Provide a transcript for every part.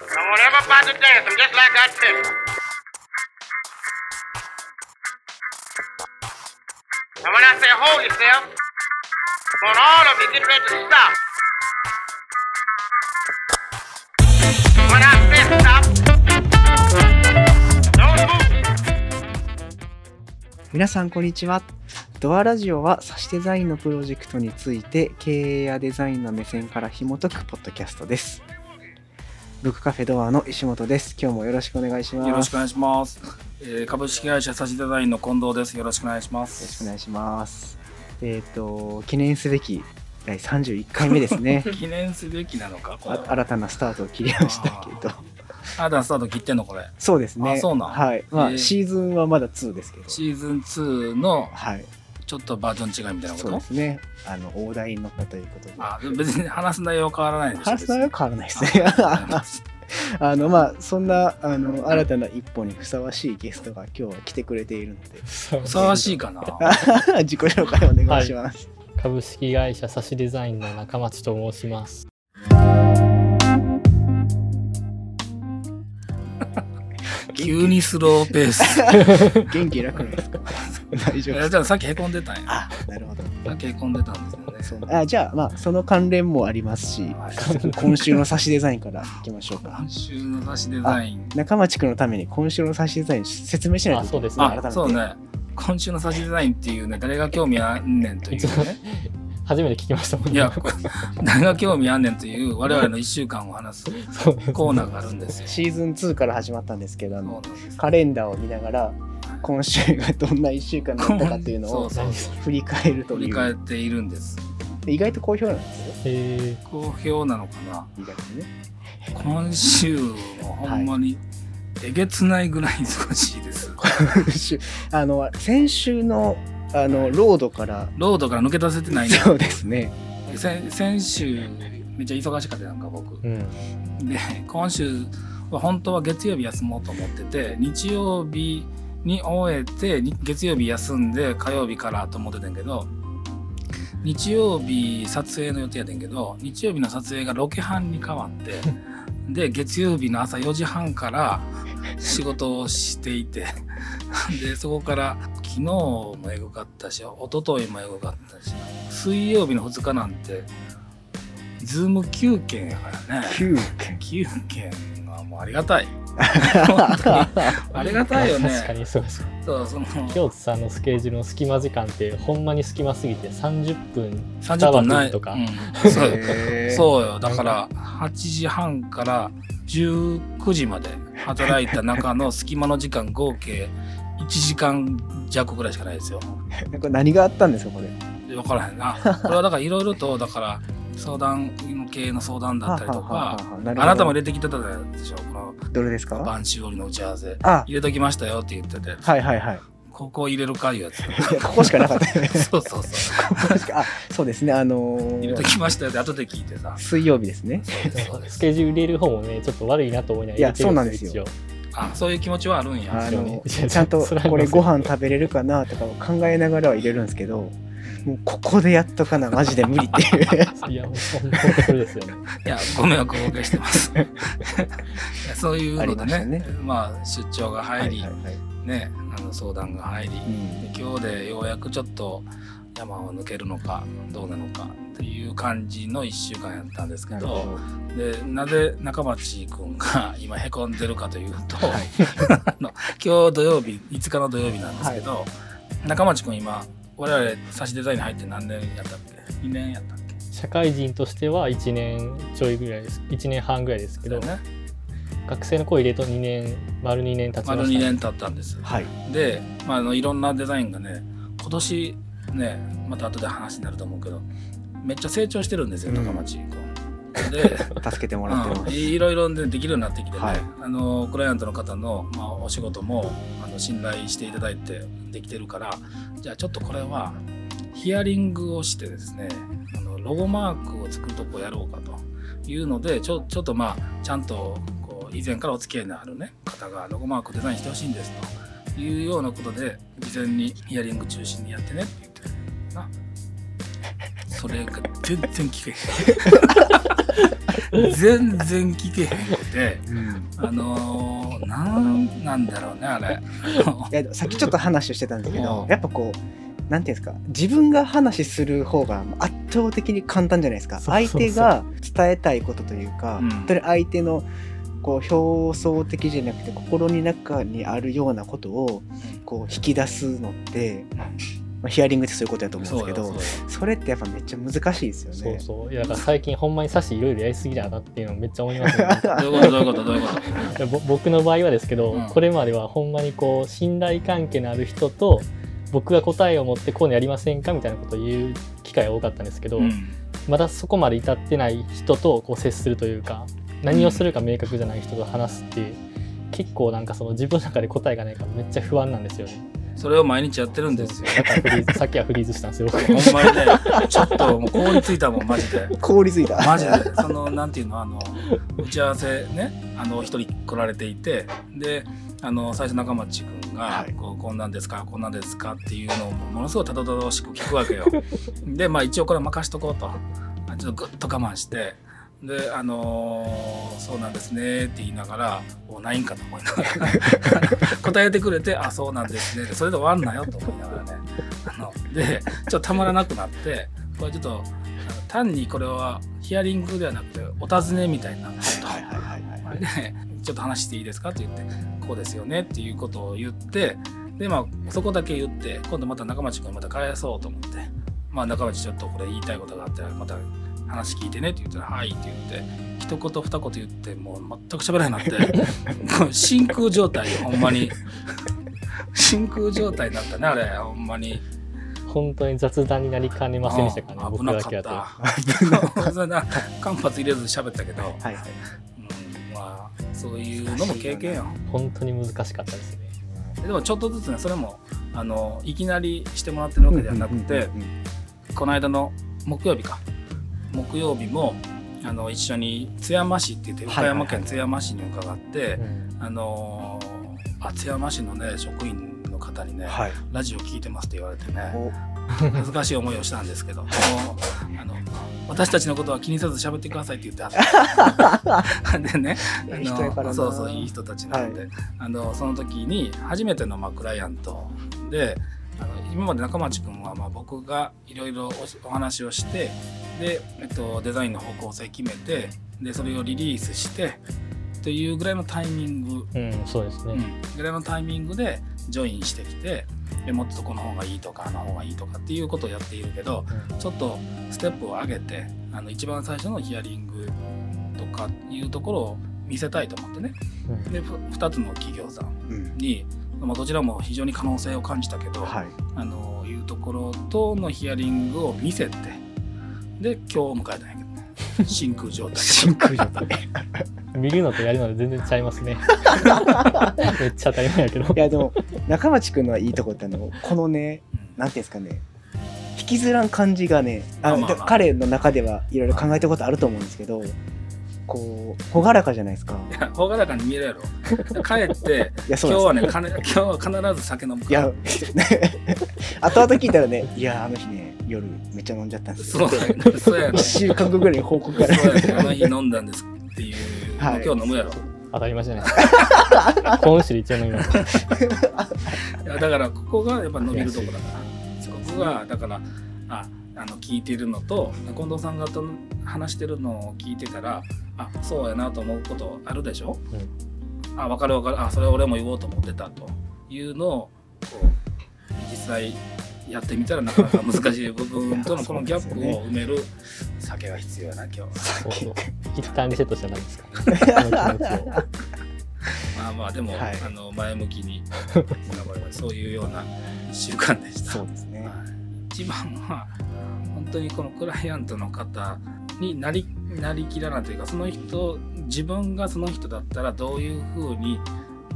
I want everybody to dance. I'm just like I tell you. And when I say hold yourself, I want all of you get ready to stop. When I say stop, don't move. 皆さんこんにちはドアラジオは差しデザインのプロジェクトについて経営やデザインの目線から紐解くポッドキャストですブックカフェドアの石本です。今日もよろしくお願いします。よろしくお願いします。えー株式会社サシデザインの近藤です。よろしくお願いしまよろしくす。お願いします。えっ、と記念すべき第31回目ですね。記念すべきなのか、新たなスタートを切りましたけど。あなたスタート切ってんのこれ。そうですね。あそうなん。はい。まあ、へー。シーズンはまだ2ですけど。シーズン2のはいちょっとバージョン違いみたいなこそうでとすねあの大台に乗ったということであ別に話す内容は変わらないでしょ。話す内容は変わらないですね あのまあそんなあの新たな一歩にふさわしいゲストが今日は来てくれているのでふさわしいかな？自己紹介お願いします。株式会社サシデザインの中町と申します。急にスローペース。元気楽なんですか？大丈夫じゃあさっきへこんでたんや。あなるほど。さっきへこんでたんですよね。あじゃあまあその関連もありますしはい今週の差しデザインからいきましょうか今週のサシデザイン。中町君のために今週の差しデザイン説明しないとそうですねあ、改めてそうね。今週のサシデザインっていうね、誰が興味あんねんというね。初めて聞きましたもんね。いや、誰が興味あんねんという我々の1週間を話すコーナーがあるんですよ。シーズン2から始まったんですけどあのカレンダーを見ながら今週がどんな1週間だったかっていうのをそうそうそう。振り返ると振り返っているんです。意外と好評なんですよ。え好評なのかな？意外とね。今週もほんまにえげつないぐらい忙しいです。あの先週のあのロードからロードから抜け出せてないねそうですね先先週めっちゃ忙しかったやんか僕。ーうん。で今週は本当は月曜日休もうと思ってて日曜日に終えてに月曜日休んで火曜日からと思ってたんやけど日曜日撮影の予定やってんけど日曜日の撮影がロケ班に変わって で月曜日の朝4時半から仕事をしていてでそこから昨日もエグかったし一昨日もエグかったし水曜日の2日なんて Zoom 9件やからね。9件9件はもうありがたい。ありがたいよね。確かにそうです。そう、その京都さんのスケジュールの隙間時間ってほんまに隙間すぎて30分30分ない。とか、うんそうそうよ。だから8時半から19時まで働いた中の隙間の時間合計1時間弱ぐらいしかないですよ。なんか何があったんですかこれ？分からへんな。これはだからいろいろとだから相談系の相談だったりとか、あなたも入れてきてたでしょ。どれですか？晩秋織の打ち合わせ。あ入れときましたよって言ってて、はいはいはいここ入れるかいうやつ。ここしかなかったよね そうそうそう。ここしかあそうですねあのー入れときましたよって後で聞いてさ。水曜日ですねそうですスケジュール入れる方もねちょっと悪いなと思いながらいや入れてるそうなんですよあ、そういう気持ちはあるんや。あのちゃんとこれご飯食べれるかなとかを考えながらは入れるんですけどもうここでやっとかなマジで無理っていういやもう本当それですよね。いや、ご迷惑をおかけしてます。そういうのでね、ね。まあ、出張が入り、はいはいはい。ね、あの相談が入り、うん。で今日でようやくちょっと山を抜けるのか、どうなのかっていう感じの1週間やったんですけど、でなぜ中町君が 今へこんでるかというと、はい。あの今日土曜日5日の土曜日なんですけど、中町君今我々差しデザインに入って何年やったっけ？2年やったっけ？社会人としては1年ちょいぐらいです。1年半ぐらいですけど、ね学生の子入れると2年丸2年経ちま丸した、2年経ったんです。はい。で、まあ、あのいろんなデザインがね今年ねまた後で話になると思うけどめっちゃ成長してるんですようん。高町君。で助けてもらってうん、ますいろいろ、ね、できるようになってきてね、はい。あのクライアントの方の、まあ、お仕事もあの信頼していただいてできてるからじゃあちょっとこれはヒアリングをしてですねあのロゴマークを作るとこやろうかというのでちょちょっとまあちゃんと以前からお付き合いのある、ね、方がロゴマークデザインしてほしいんですというようなことで事前にヒアリング中心にやってねって言ってな。それが全然聞けへん。全然聞けへんくてうん。あのー、なんなんだろうねあれ。いやさっきちょっと話をしてたんだけどうん。やっぱこうなんていうんですか自分が話する方が圧倒的に簡単じゃないですか。相手が伝えたいことというか、うん。本当に相手のこう表層的じゃなくて心の中にあるようなことをこう引き出すのって、まあ、ヒアリングってそういうことだと思うんですけどそれってやっぱめっちゃ難しいですよね。そうそう。いやだから最近ほんまにサシいろいろやりすぎだなっていうのめっちゃ思いますね。どういうこと？どういうこと？どういうこと？僕の場合はですけど、うん。これまではほんまにこう信頼関係のある人と僕が答えを持ってこういうのやりませんかみたいなことを言う機会が多かったんですけど、うん。まだそこまで至ってない人とこう接するというか何をするか明確じゃない人と話すって結構なんかその自分の中で答えがないからめっちゃ不安なんですよね。それを毎日やってるんですよだからフリーズさっきはフリーズしたんですよ僕。ほんまにねちょっともう凍りついたもんマジで凍りついた。マジでそのなんていうのあの打ち合わせねあの一人来られていてであの最初中町君が、はいこうこんなんですかこんなんですかっていうのをものすごいたどたどしく聞くわけよでまあ一応これは任しとこうとあちょっとグッと我慢してであのーそうなんですねって言いながらおないんかと思いながら。答えてくれてあそうなんですね。でそれで終わんなよと思いながらね。あのでちょっとたまらなくなってこれちょっと単にこれはヒアリングではなくてお尋ねみたいな。はいはいはいはいでちょっと話していいですかって言ってこうですよねっていうことを言ってでまあそこだけ言って今度また中町君また返そうと思って。まあ中町ちょっとこれ言いたいことがあったらまた話聞いてねって言ったら「はい」って言って一言二言言ってもう全く喋らなくなって 真空状態よほんまに。真空状態になったねあれほんまに。本当に雑談になりかねませんでしたからねあ僕だけだと。間髪入れず喋ったけど、はいはい。うん、まあそういうのも経験よ。本当に難しかったですね。でもちょっとずつねそれもあのいきなりしてもらってるわけではなくて、この間の木曜日か木曜日もあの一緒に津山市って言って岡山県津山市に伺って、うん。あの津山市のね職員の方にね、はい。ラジオ聞いてますって言われてねお。恥ずかしい思いをしたんですけど あの私たちのことは気にせず喋ってくださいって言ってはった。でねそうそういい人たちなので、あのその時に初めてのまあクライアントで今まで中町君はまあ僕がいろいろおお話をしてで、えっと、デザインの方向性決めてでそれをリリースしてというぐらいのタイミング。うん、そうですね。うん、ぐらいのタイミングでジョインしてきてでもっとこの方がいいとかあの方がいいとかっていうことをやっているけどちょっとステップを上げてあの一番最初のヒアリングとかいうところを見せたいと思ってね。うん。でふ2つの企業さんうん。に、まあ、どちらも非常に可能性を感じたけど、はい。あのいうところとのヒアリングを見せてで今日を迎えたんやけどね。真空状態。真空状態。見るのとやるので全然ちゃいますね。めっちゃ当たり前やけど。いやでも中町くんのいいとこってあのこのねうん。なんていうんですかね。引きずらん感じがねあまあまあまあ。彼の中ではいろいろ考えたことあると思うんですけどこう朗らかじゃないですか。いや朗らかに見えるやろ。帰って今日はねなんです金今日は必ず酒飲むから。いや 後々聞いたらねいやあの日ね夜めっちゃ飲んじゃったんです。よそうやねそうやね1週間後ぐらいに報告からそうやねあの日飲んだんですっていう、はい。今日飲むやろ。当たり前じゃないですか。今週で一応飲みます。いやだからここがやっぱ伸びるとこだから。そこがだからああの聞いてるのと近藤さんがと話してるのを聞いてたらあそうやなと思うことあるでしょ、あ分かる分かる。あそれ俺も言おうと思ってたと。いうのを実際やってみたらなかなか難しい部分との このギャップを埋める酒が必要やな今日。はそうそう。一旦リセットしたらないですか。まあまあでも、はい。あの前向きにそういうような1週間でした。そうですね。はい。一番は本当にこのクライアントの方になりなりきらないというかその人自分がその人だったらどういう風に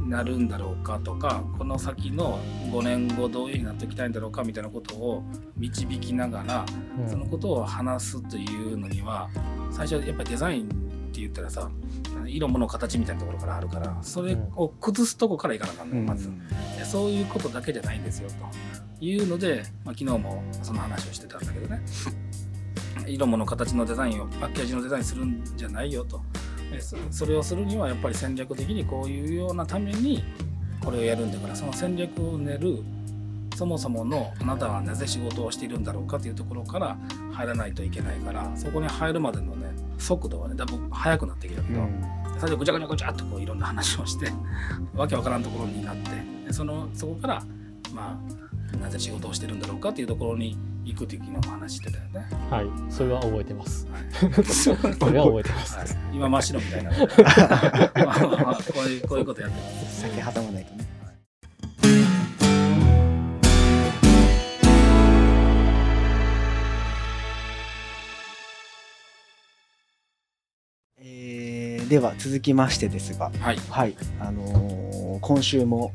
なるんだろうかとかこの先の5年後どういう風になっていきたいんだろうかみたいなことを導きながらうん。そのことを話すというのには最初やっぱりデザインって言ったらさ色物形みたいなところからあるからそれを崩すとこからいかなあかんのよまず。でそういうことだけじゃないんですよというので、まあ、昨日もその話をしてたんだけどね。色物形のデザインをパッケージのデザインするんじゃないよと。それをするにはやっぱり戦略的にこういうようなためにこれをやるんだからその戦略を練るそもそものあなたはなぜ仕事をしているんだろうかというところから入らないといけないからそこに入るまでのね速度はねだいぶ速くなってきたけど、最初ぐちゃぐちゃぐちゃっとこういろんな話をして わけわからんところになってでそのそこからまあなぜ仕事をしてるんだろうかっていうところに行くっていう昨日も話してたよね。はい。それは覚えてます。はい。それは覚えてます。はい、今真っ白みたいな。まあまあまあこういうこういうことやってます。酒挟まないとね。では続きましてですが、はい。はい、あのー今週も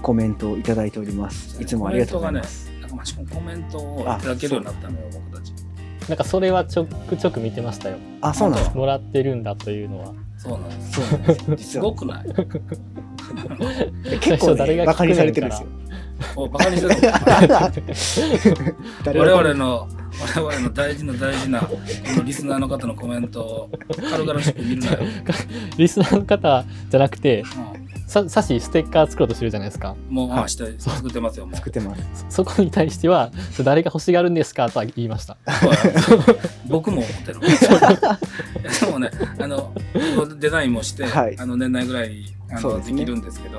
コメントをいただいております。いつもありがとうございます。コメントがね、なんかまあしかもコメントをいただけるようになったのよ、僕たち。なんかそれはちょくちょく見てましたよあ、そうなん。もらってるんだというのはそうなんです。そうなんです。すごくない？え 結構、ね、誰がバカにされてるんですよ。おバカにしてる 誰我が々の我々の大事な大事なこのリスナーの方のコメントを軽々しく見るなよ、リスナーの方じゃなくてうささしステッカー作ろうとしてるじゃないですか。ん、もう、はいまあして作ってますよもう。作ってます。そそこに対しては誰が欲しがるんですかとは言いました。僕も思ってる。でもねあのデザインもして、はい。あの年内ぐらいにあので,、そうできるんですけど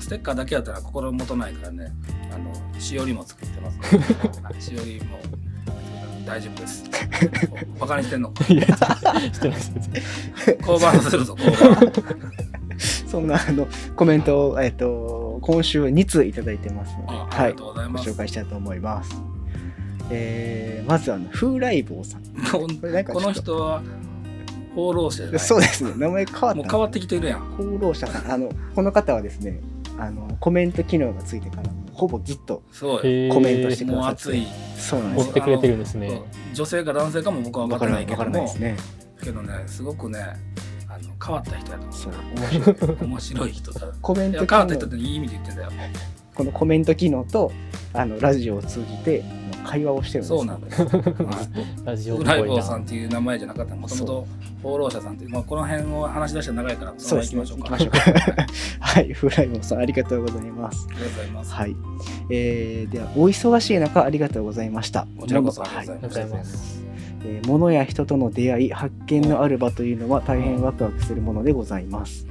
ステッカーだけやったら心もとないからねあのしおりも作ってます、はいしおりも大丈夫ですお バカにしてんのいやしてないです降板させるぞ降板そんなあのコメントを、えっと、今週2通いただいてますので、はい、ご紹介したいと思います。えーまずあの、風来坊さん。この人は放浪者じゃないそうですね、名前変わった。もう変わってきてるやん放浪者さん。あの、この方はですね、あの、コメント機能がついてから、ほぼずっとコメントしてくださって。もう熱い。そうなんです。よ。追ってくれてるんですね。女性か男性かも僕は分わからないけども。ですね。けどねすごくねあの変わった人やと思そう、面白い。う面白い人だ。コメント変わった人っていい意味で言ってんだよこのコメント機能と、あの、ラジオを通じて、会話をしてるんです。よそうなんです ラジオライボーさんっていう名前じゃなかった。もともと放浪者さんっていう、まあ、この辺を話し出したら長いからそのまま行きましょうか。ね行きましょうか。はい、フライボーさん、ありがとうございます。ありがとうございます、はい。えー、では、お忙しい中、ありがとうござありがとうございました。こちらこそあはいりがとうございます、えー物や人との出会い、発見のある場というのは大変ワクワクするものでございます。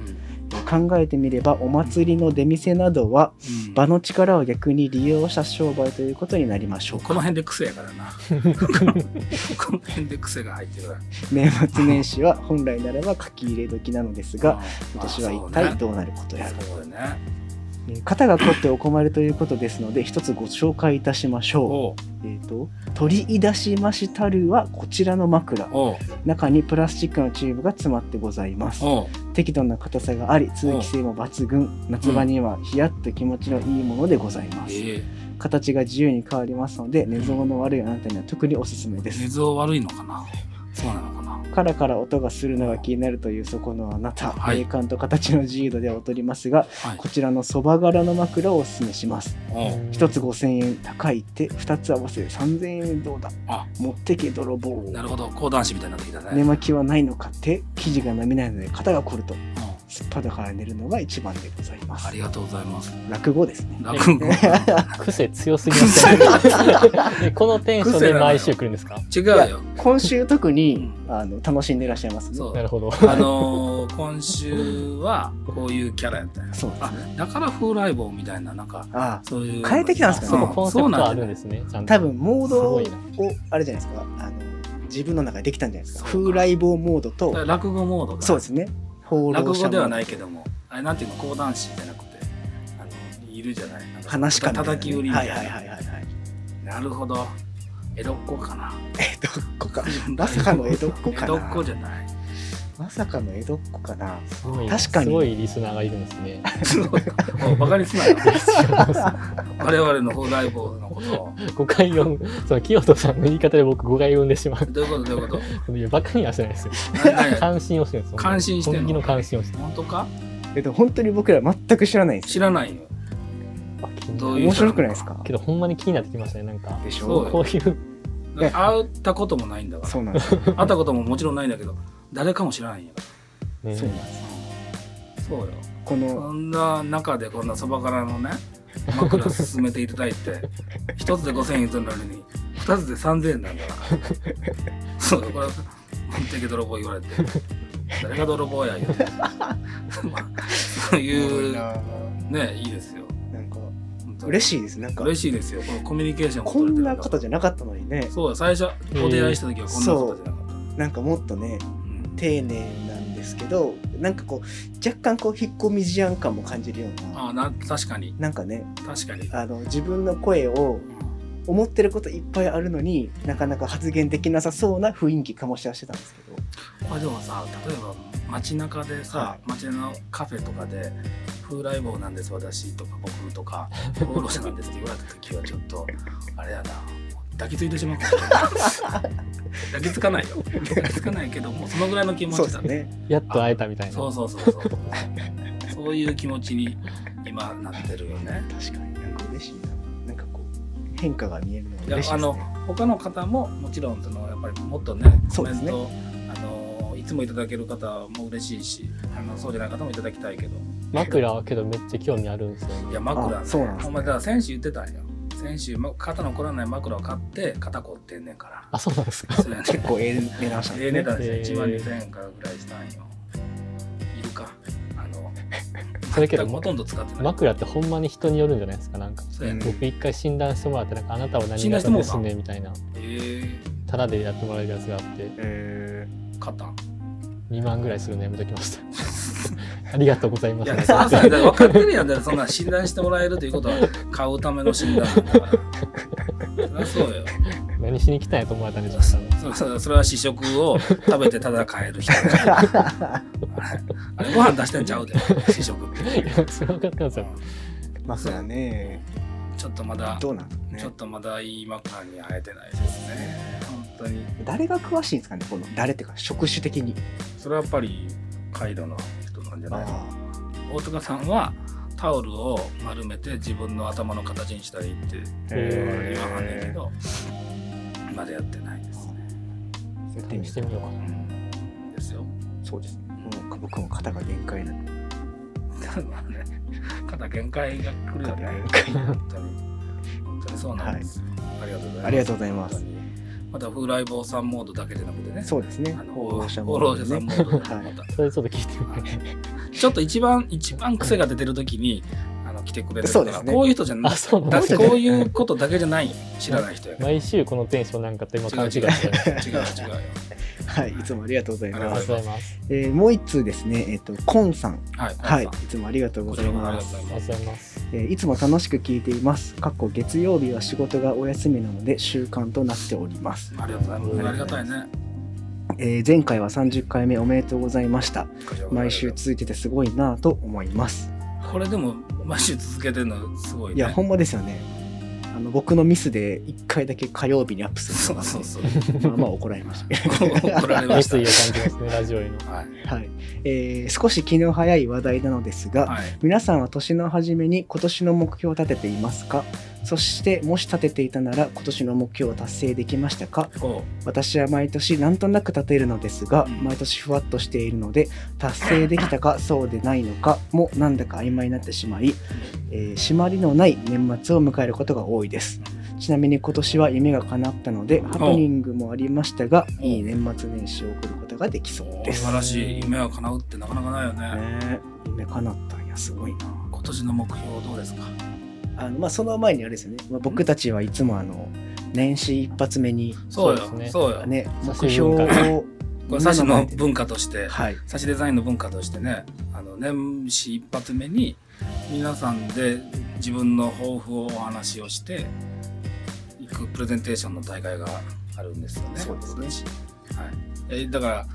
考えてみれば、お祭りの出店などは、うん。場の力を逆に利用した商売ということになりましょう。か。この辺で癖やからな。この辺で癖が入ってる年末年始は本来ならば書き入れ時なのですが、今年は一あ体どうなることやら。そうだね。えー肩が凝ってお困りということですので、一つご紹介いたしましょおうう。えっ、と、取り出しましたるはこちらの枕。中にプラスチックのチューブが詰まってございます。適度な硬さがあり、通気性も抜群。夏場にはヒヤッと気持ちのいいものでございます。ええ形が自由に変わりますので、寝相の悪いあなたには特におすすめです。寝相悪いのかなそうなのかな。カラカラ音がするのが気になるというそこのあなた、はい。霊感と形の自由度では劣りますが、はい。こちらのそば柄の枕をおすすめします。おう。一つ5000円高いって、二つ合わせて3000円どうだ。あ。持ってけ泥棒。なるほど。講談師みたいになってきたね。寝巻きはないのかって、生地が波ないので肩が凝ると、うんすっぱだから寝るのが一番でございます。あ。りがとうございます。落語ですね。落語。癖強すぎますね。でこのテンションで毎週来るんですか？違うよ。今週特にうん。あの楽しんでいらっしゃいますね。そう。なるほど。あのー今週はこういうキャラやったんや。あそうですね。だから風来坊みたいななんかああ、そういう変えてきたんですかね。そこコンセプトあるんですね多分モードをあれじゃないですか。あの自分の中でできたんじゃないですか。風来坊モードと、落語モードだそうですね。放落語ではい。ないけどもあれなんていうの講談師じゃなくてあのいるじゃない？なんか話かみたいなね叩き売りみたいな、はいはいはいはいはい。なるほど江戸っ子かな江戸っ子か。まさかの江戸っ子か江戸っ子な。じゃないまさかの江戸っ子かな。すごい確かに。すごいリスナーがいるんですね。おバカにすな我々の風来坊のことを。誤解をその清人さんの言い方で僕誤解を生んでしまどういうこと？どういうこと？ういやバカにはしてないですよ。関心をしてるんですよ。感心してんの？本気の関心をしてる本当か？えっと本当に僕ら全く知らない。知らないよ。面白くないですか？けどほんまに気になってきましたねなんか。でしょこういう。会ったこともないんだから。そうなんですよ。会ったことももちろんないんだけど誰かも知らないんやからねそうなんです。そうよ。このそんな中でこんなそばからのね 枕進めていただいて一つで5000円言ってるのに二つで3000円なんだから。そうこれ敵泥棒言われて。誰が泥棒や言う。てまあそういうねいいですよ。なんか嬉しいです。なんか嬉しいですよ。このコミュニケーションもこんなことじゃなかったのにね。そうよ。最初お出会いした時はこんなことじゃなかった。なんかもっとねうん丁寧なんですけど、なんかこう若干こう引っ込み思案感も感じるような。あな確かに。なんかね確かに。あの自分の声を思ってることいっぱいあるのになかなか発言できなさそうな雰囲気醸し出してたんですけど。あでもさ例えば街中でさ、は街のカフェとかで「風来坊なんです私」とか「僕」とか「放浪者なんです」って言われた時はちょっとあれやな抱きついてしまう。かもしれない抱きつかないよ。抱きつかないけどもうそのぐらいの気持ちだね。やっと会えたみたいな。そうそうそうそう。そういう気持ちに今なってるよね。確かに。なんか嬉しいな。なんかこう変化が見えるの嬉しいですね。あの他の方ももちろんそのやっぱりもっとねコそうですね。メント、あのいつもいただける方も嬉しいしあのそうじゃない方もいただきたいけど。枕はけどめっちゃ興味あるんですよ。ねいや枕あそうなんですね。お前だから先週言ってたんよ先週ま肩の凝らない枕を買って肩凝ってんねんから。あそうなんですか。結構ええ値段したんええ値段でですよ1万へー2000円からぐらいしたんよ。いるか。あの それけどほとんど使ってない。枕ってほんまに人によるんじゃないですかなんか。僕一回診断してもらってなんかあなたは何型ですねみたいな。え。タダでやってもらえるやつがあって。え。ー、肩2万ぐらいするのやめときました ありがとうございます。い分かってるやん。だそんな診断してもらえるということは買うための診断。だから。そそうよ。何しに来たんやと思われたんでしょうそそそれは試食を食べてただ買える人。あれご飯出してんちゃうで試食って。いやそれ分かってますよ。枕ね。ちょっとまだどうなんだろうね。ちょっとまだいい枕に会えてないですね。本当に。誰が詳しいんですかねこの誰っていうか職種的に。それはやっぱりカイロのじゃない大塚さんはタオルを丸めて自分の頭の形にしたらいいってへ言わはんねんけえどまだやってないですね。やってみる試してみようかな。うん。ですよ。そうです。ねもう僕も肩が限界なの 肩限界が来るよね。肩限界。本当に。本当にそうなんですよ、ありがとうございます。ありがとうございますまた風来坊さんモードだけでなくてね。そうですね。あの放浪者放浪者さんモードで。はい。また。それちょっと聞いてみようちょっと一番一番癖が出てる時にあの来てくれるから、そうですね。こういう人じゃなあそうなんだだってこういうことだけじゃない。知らない人や毎週このテンションなんかと今勘違い違う違う違う。よはいいつもありがとうございありがとますうございますえーもう一通ですねえっとコンさんはいはいいこつもありがとうごちざいますございますありがとうございますえーいつも楽しく聞いています。過去月曜日は仕事がお休みなので習慣となっております。ありがとうございますありがたいねえー前回は30回目おめでとうございました。毎週続いててすごいなぁと思います。これでも毎週続けてるのすごいねいや、ほんまですよね。あの僕のミスで1回だけ火曜日にアップするのがそうそうねそう。まあまあ怒られました。怒られました。熱意を感じますねラジオへのはい。はい。えー少し気の早い話題なのですが、はい。皆さんは年の初めに今年の目標を立てていますか？そしてもし立てていたなら今年の目標を達成できましたか？こ私は毎年なんとなく立てるのですがうん。毎年ふわっとしているので達成できたか？そうでないのか？もなんだか曖昧になってしまい、えー締まりのない年末を迎えることが多いです。ちなみに今年は夢が叶ったのでハプニングもありましたがおいい年末年始を送ることができそううです。素晴らしい。夢は叶うってなかなかないよね。ね夢叶ったんやすごいな。今年の目標どうですか？あのまあその前にあれですよね、まあ、僕たちはいつもあの年始一発目にそうよ。ね。そうよ。ね目標をこれサシの文化としてはい。サシデザインの文化としてねあの年始一発目に皆さんで自分の抱負をお話をしていくプレゼンテーションの大会があるんですよね。そうですね。はい、えだから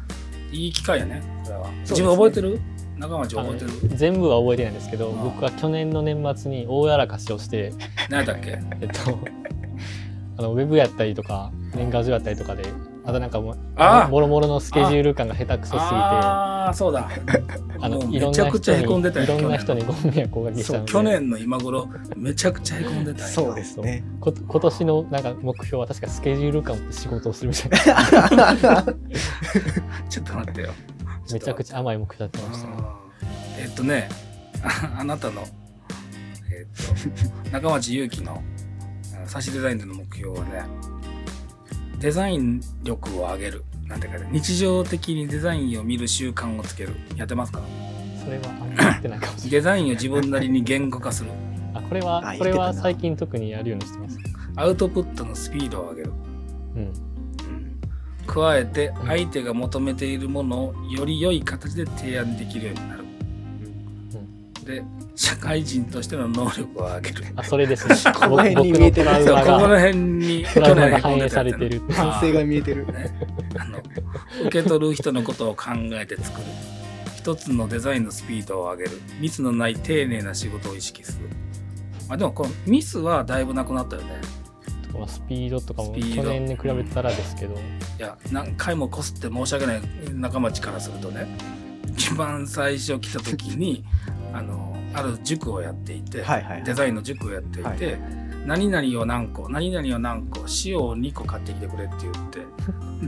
いい機会やねこれは、すね。自分覚えてる？中町あの覚えてる？全部は覚えてないんですけどああ。僕は去年の年末に大やらかしをして何やったっけ？えっとあのウェブやったりとか年賀状やったりとかであとなんかもうあーもろもろのスケジュール感が下手くそすぎてあああそうだ。のもういろんな人めちゃくちゃへこんでたいろんな人にご迷惑をおかけしたそんで。う去年の今頃めちゃくちゃへこんでたよ。そうですね。こ今年のなんか目標は確かスケジュール感を仕事をするみたいな。ちょっと待ってよめちゃくちゃ甘い目標だってましたね。えっとねあ あなたのえっと 中町祐樹のあの差しデザインでの目標はねデザイン力を上げる。なんていうかね日常的にデザインを見る習慣をつける。やってますか？それはあんまやってないかもしれ デザインを自分なりに言語化する。ないあこれあはこれは最近特にやるようにしてます。アウトプットのスピードを上げる。うん加えて相手が求めているものをより良い形で提案できるようになる、で社会人としての能力を上げる。あそれですね。この辺に見えてるここ辺にトラウマがへこんでた反映されてる反省が見えてる。あの受け取る人のことを考えて作る。一つのデザインのスピードを上げる。ミスのない丁寧な仕事を意識する。まあでもこのミスはだいぶなくなったよねまあスピードとかも去年に比べたらですけど、いや何回もこすって申し訳ない仲間からするとね一番最初来た時に あのある塾をやっていて、はいはいはい。デザインの塾をやっていて、はい何々を何個何々を何個塩を2個買ってきてくれって言っ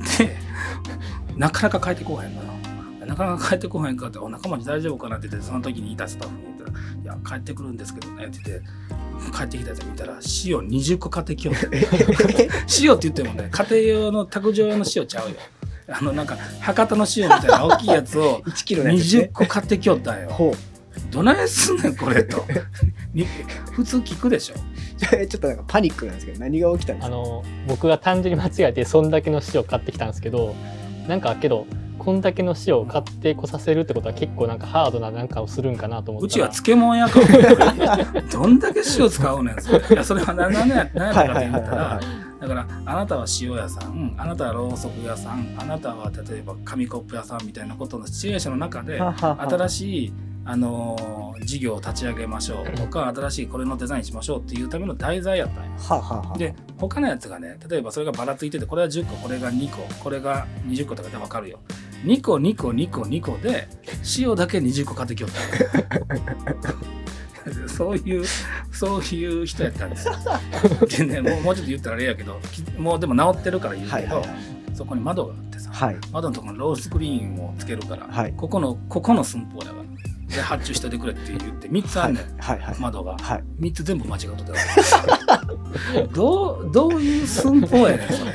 て でなかなか帰ってこへんのよ。なかなか帰ってこへんかって「お仲間に大丈夫かな?」って言ってその時にいたスタッフに。言ったら「いや帰ってくるんですけどね」って言って帰ってきたやつ見たら塩20個買ってきよって 塩って言ってもね家庭用の卓上用の塩ちゃうよ。あのなんか博多の塩みたいな大きいやつを 1キロのやつです20ね。個買ってきよったんよ。どないすんねんこれと。に普通聞くでしょ。ちょちょっとなんかパニックなんですけど、何が起きたんですか？あの僕が単純に間違えてそんだけの塩を買ってきたんですけどなんかけどこんだけの塩を買ってこさせるってことは結構なんかハードななんかをするんかなと思った。らうちは漬物屋かどんだけ塩使うねんそれ。いやそれは何何や何やったかって言ったらだからあなたは塩屋さんあなたはろうそく屋さんあなたは例えば紙コップ屋さんみたいなことのシチュエーションの中で新しいあのー事業を立ち上げましょうとか新しいこれのデザインしましょうっていうための題材やったんよはあ、はあは。あ、で他のやつがね例えばそれがばらついててこれは10個これが2個これが20個とかで分かるよ2個2個2個2個で塩だけ20個買ってきよった。そういうそういう人やったんです。よでねもうもうちょっと言ったらあれやけどきもうでも治ってるから言うけど、はいはいはい。そこに窓があってさはい。窓のところにロースクリーンをつけるから、はい。ここのここの寸法やからで発注しててくれって言って3つあんねん、はい。はい。窓が。はい。3つ全部間違っとっどうどういう寸法やねんそれ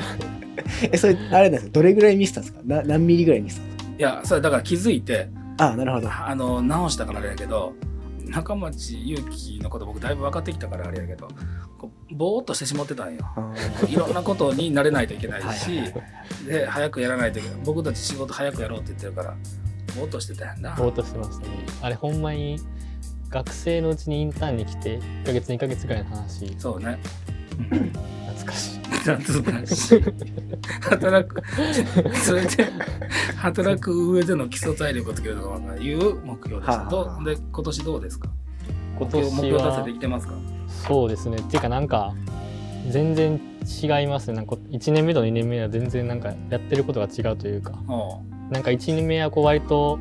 え、それ、あれなんですか？どれぐらいミスったんですか？な何ミリぐらいミスったんですいやそれだから気づいてかあなるほど。あの直したからあれやけど中町祐樹のこと僕だいぶ分かってきたからあれやけどこうぼーっとしてしまってたんよ。いろんなことに慣れないといけないはいしで早くやらないといけない。僕たち仕事早くやろうって言ってるからぼーっとしてたやんな。ぼーっとしてましたね。あれほんまに学生のうちにインターンに来て1ヶ月2ヶ月ぐらいの話。そうね懐かしい。懐かしい。働くそれで働く上での基礎体力をつけるとかいう目標でした、はあはあ。どうで今年どうですか？今目標目年標達成はできてますか？そうですね。っていうかなんか全然違いますね。なんか1年目と2年目は全然なんかやってることが違うというか。おうなんか1年目はこう割と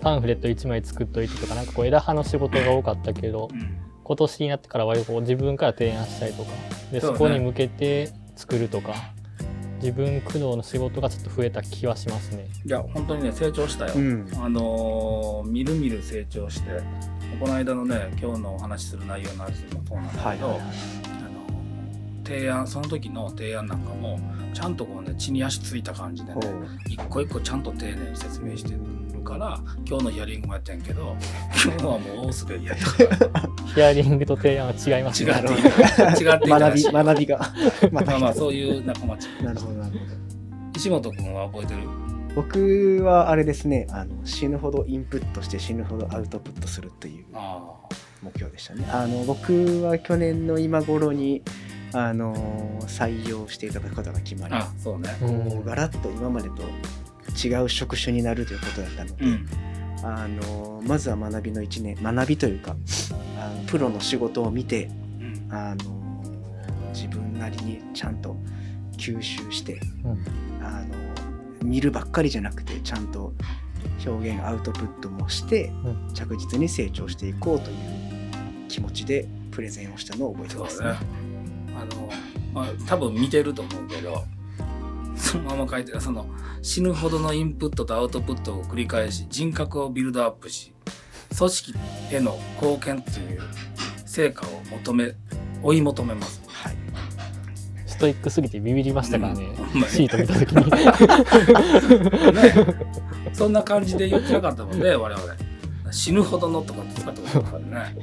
パンフレット1枚作っといてとかなんかこう枝葉の仕事が多かったけどうん今年になってから割とこう自分から提案したりとかでそこに向けて作るとか自分駆動の仕事がちょっと増えた気はしますね。いや本当にね成長したよ、うん。あのーみるみる成長してこの間のね今日のお話しする内容の話もそうなんだけど、はい。あの提案その時の提案なんかもちゃんとこうね地に足ついた感じでね一個一個ちゃんと丁寧に説明してるから今日のヒアリングもやってんけど今日はもう大滑りやったから。ヒアリングと提案は違いますね。違っていい違っていい。学び、学びが。ままあまあそういう仲間ちなるほど、なるほど。石本君は覚えてる？僕はあれですねあの死ぬほどインプットして死ぬほどアウトプットするというあ目標でしたね。あの僕は去年の今頃にあの採用していただくことが決まり。そうね。うんこうガラッと今までと違う職種になるということだったので、うん。あのまずは学びの1年学びというかあのプロの仕事を見てうん。あの自分なりにちゃんと吸収してうん。あの見るばっかりじゃなくてちゃんと表現アウトプットもしてうん。着実に成長していこうという気持ちでプレゼンをしたのを覚えてますそうだね。あの、まあ、多分見てると思うけど、そのまま書いてる、その、死ぬほどのインプットとアウトプットを繰り返し、人格をビルドアップし、組織への貢献という成果を求め、追い求めます。はい。ストイックすぎてビビりましたからね、うん。シート見た時に。ね、そんな感じで言ってなかったもんね、我々。死ぬほどのとかって使ったことからね。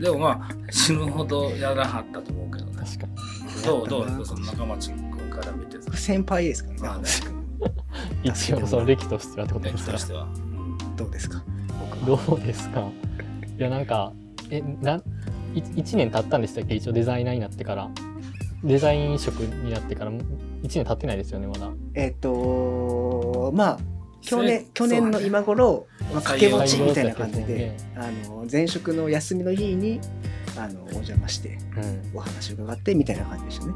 でもまあ、死ぬほどやらはったと思うけどね。確かに。どうどうその中町君から見てさ。先輩ですからね。一応その歴としてはってこと歴ですからとしては。うん。どうですか？どうですか？いやなんかえなんい1年経ったんでしたっけ？一応デザイナーになってから。デザイン職になってから1年経ってないですよねまだ。えっ、とまあ去年せ去年の今頃、まあ、掛け持ちみたいな感じで、あの前職の休みの日にあのお邪魔してうん。お話を伺ってみたいな感じでしたね。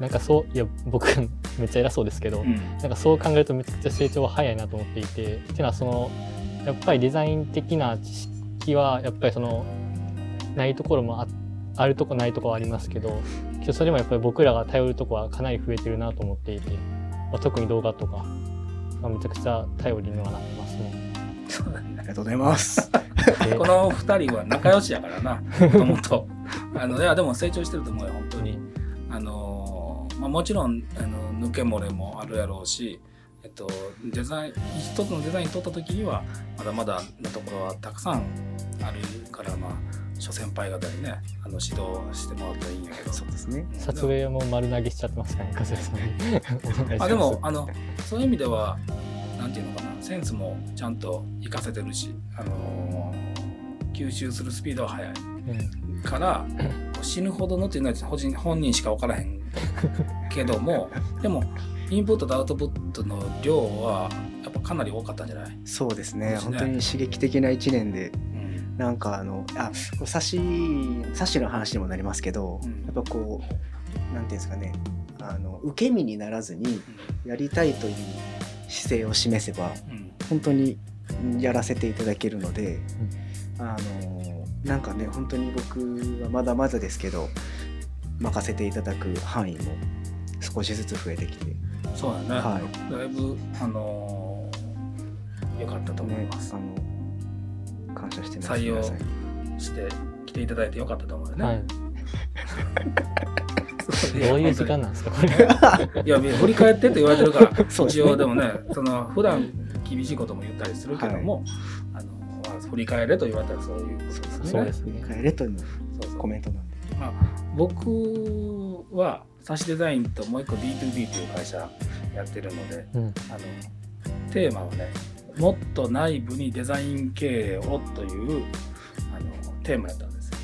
なんかそういや僕 めっちゃ偉そうですけど、うんなんかそう考えるとめちゃくちゃ成長は早いなと思っていてっていうのはそのやっぱりデザイン的な知識はやっぱりそのないところもああるとこないとこはありますけどそれもやっぱり僕らが頼るとこはかなり増えてるなと思っていて、まあ、特に動画とか、まあ、めちゃくちゃ頼りにはなってますね。ありがとうございます。でこの二人は仲良しやからな、もともと。あの、いや、でも成長してると思うよ、本当に。あのーまあ、もちろん、あの、抜け漏れもあるやろうし、えっと、デザイン、一つのデザイン取った時には、まだまだなところはたくさんあるから、まあ、諸先輩方にね、あの、指導してもらったらいいんやけど。そうですね。うん撮影も丸投げしちゃってますからね、加瀬さんに。あでもあのそういう意味ではなんていうのかなセンスもちゃんと活かせてるし、あのー吸収するスピードは速い。うん。から死ぬほどのっていうのは本人本人しか分からへん。けどもでもインプットとアウトプットの量はやっぱかなり多かったんじゃない、そうですね。本当に刺激的な一年で、うん。なんかあの、あ、こうサシ、サシの話にもなりますけど、うん。やっぱこう、なんていうんですかね、あの受け身にならずにやりたいという姿勢を示せば、うん。本当にやらせていただけるので、あのなんかね本当に僕はまだまだですけど任せていただく範囲も少しずつ増えてきて、そうだね、はだいぶあのー、よかったと思いねます、あの感謝してます。採用皆さんに。して来ていただいてよかったと思うよね、はい。そうどういう時間なんですか、これ。いや、振り返ってって言われてるから、一応でもね、その普段厳しいことも言ったりするけども、あのまあ、振り返れと言われたらそういうことですね。そうですね。帰れというそうそうコメントなんでまあ、僕は、サシデザインともう一個 B2B という会社やってるので、うん。あのテーマはね、もっと内部にデザイン経営をというあのテーマやったんですよ。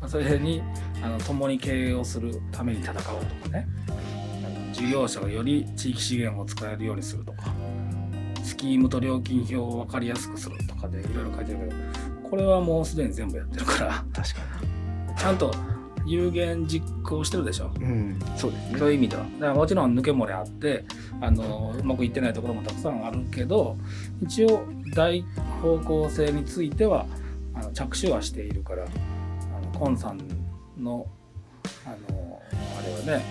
まあそれにあの共に経営をするために戦おうとかね、あの事業者がより地域資源を使えるようにするとか、スキームと料金表を分かりやすくするとかでいろいろ書いてるけど、これはもうすでに全部やってるから、確かちゃんと有言実行してるでしょ？にうんそうですねそういう意味では。だからもちろん抜け漏れあって、あの、うまくいってないところもたくさんあるけど、一応大方向性については、あの着手はしているから、あの、コンさんの、あの、あれはね、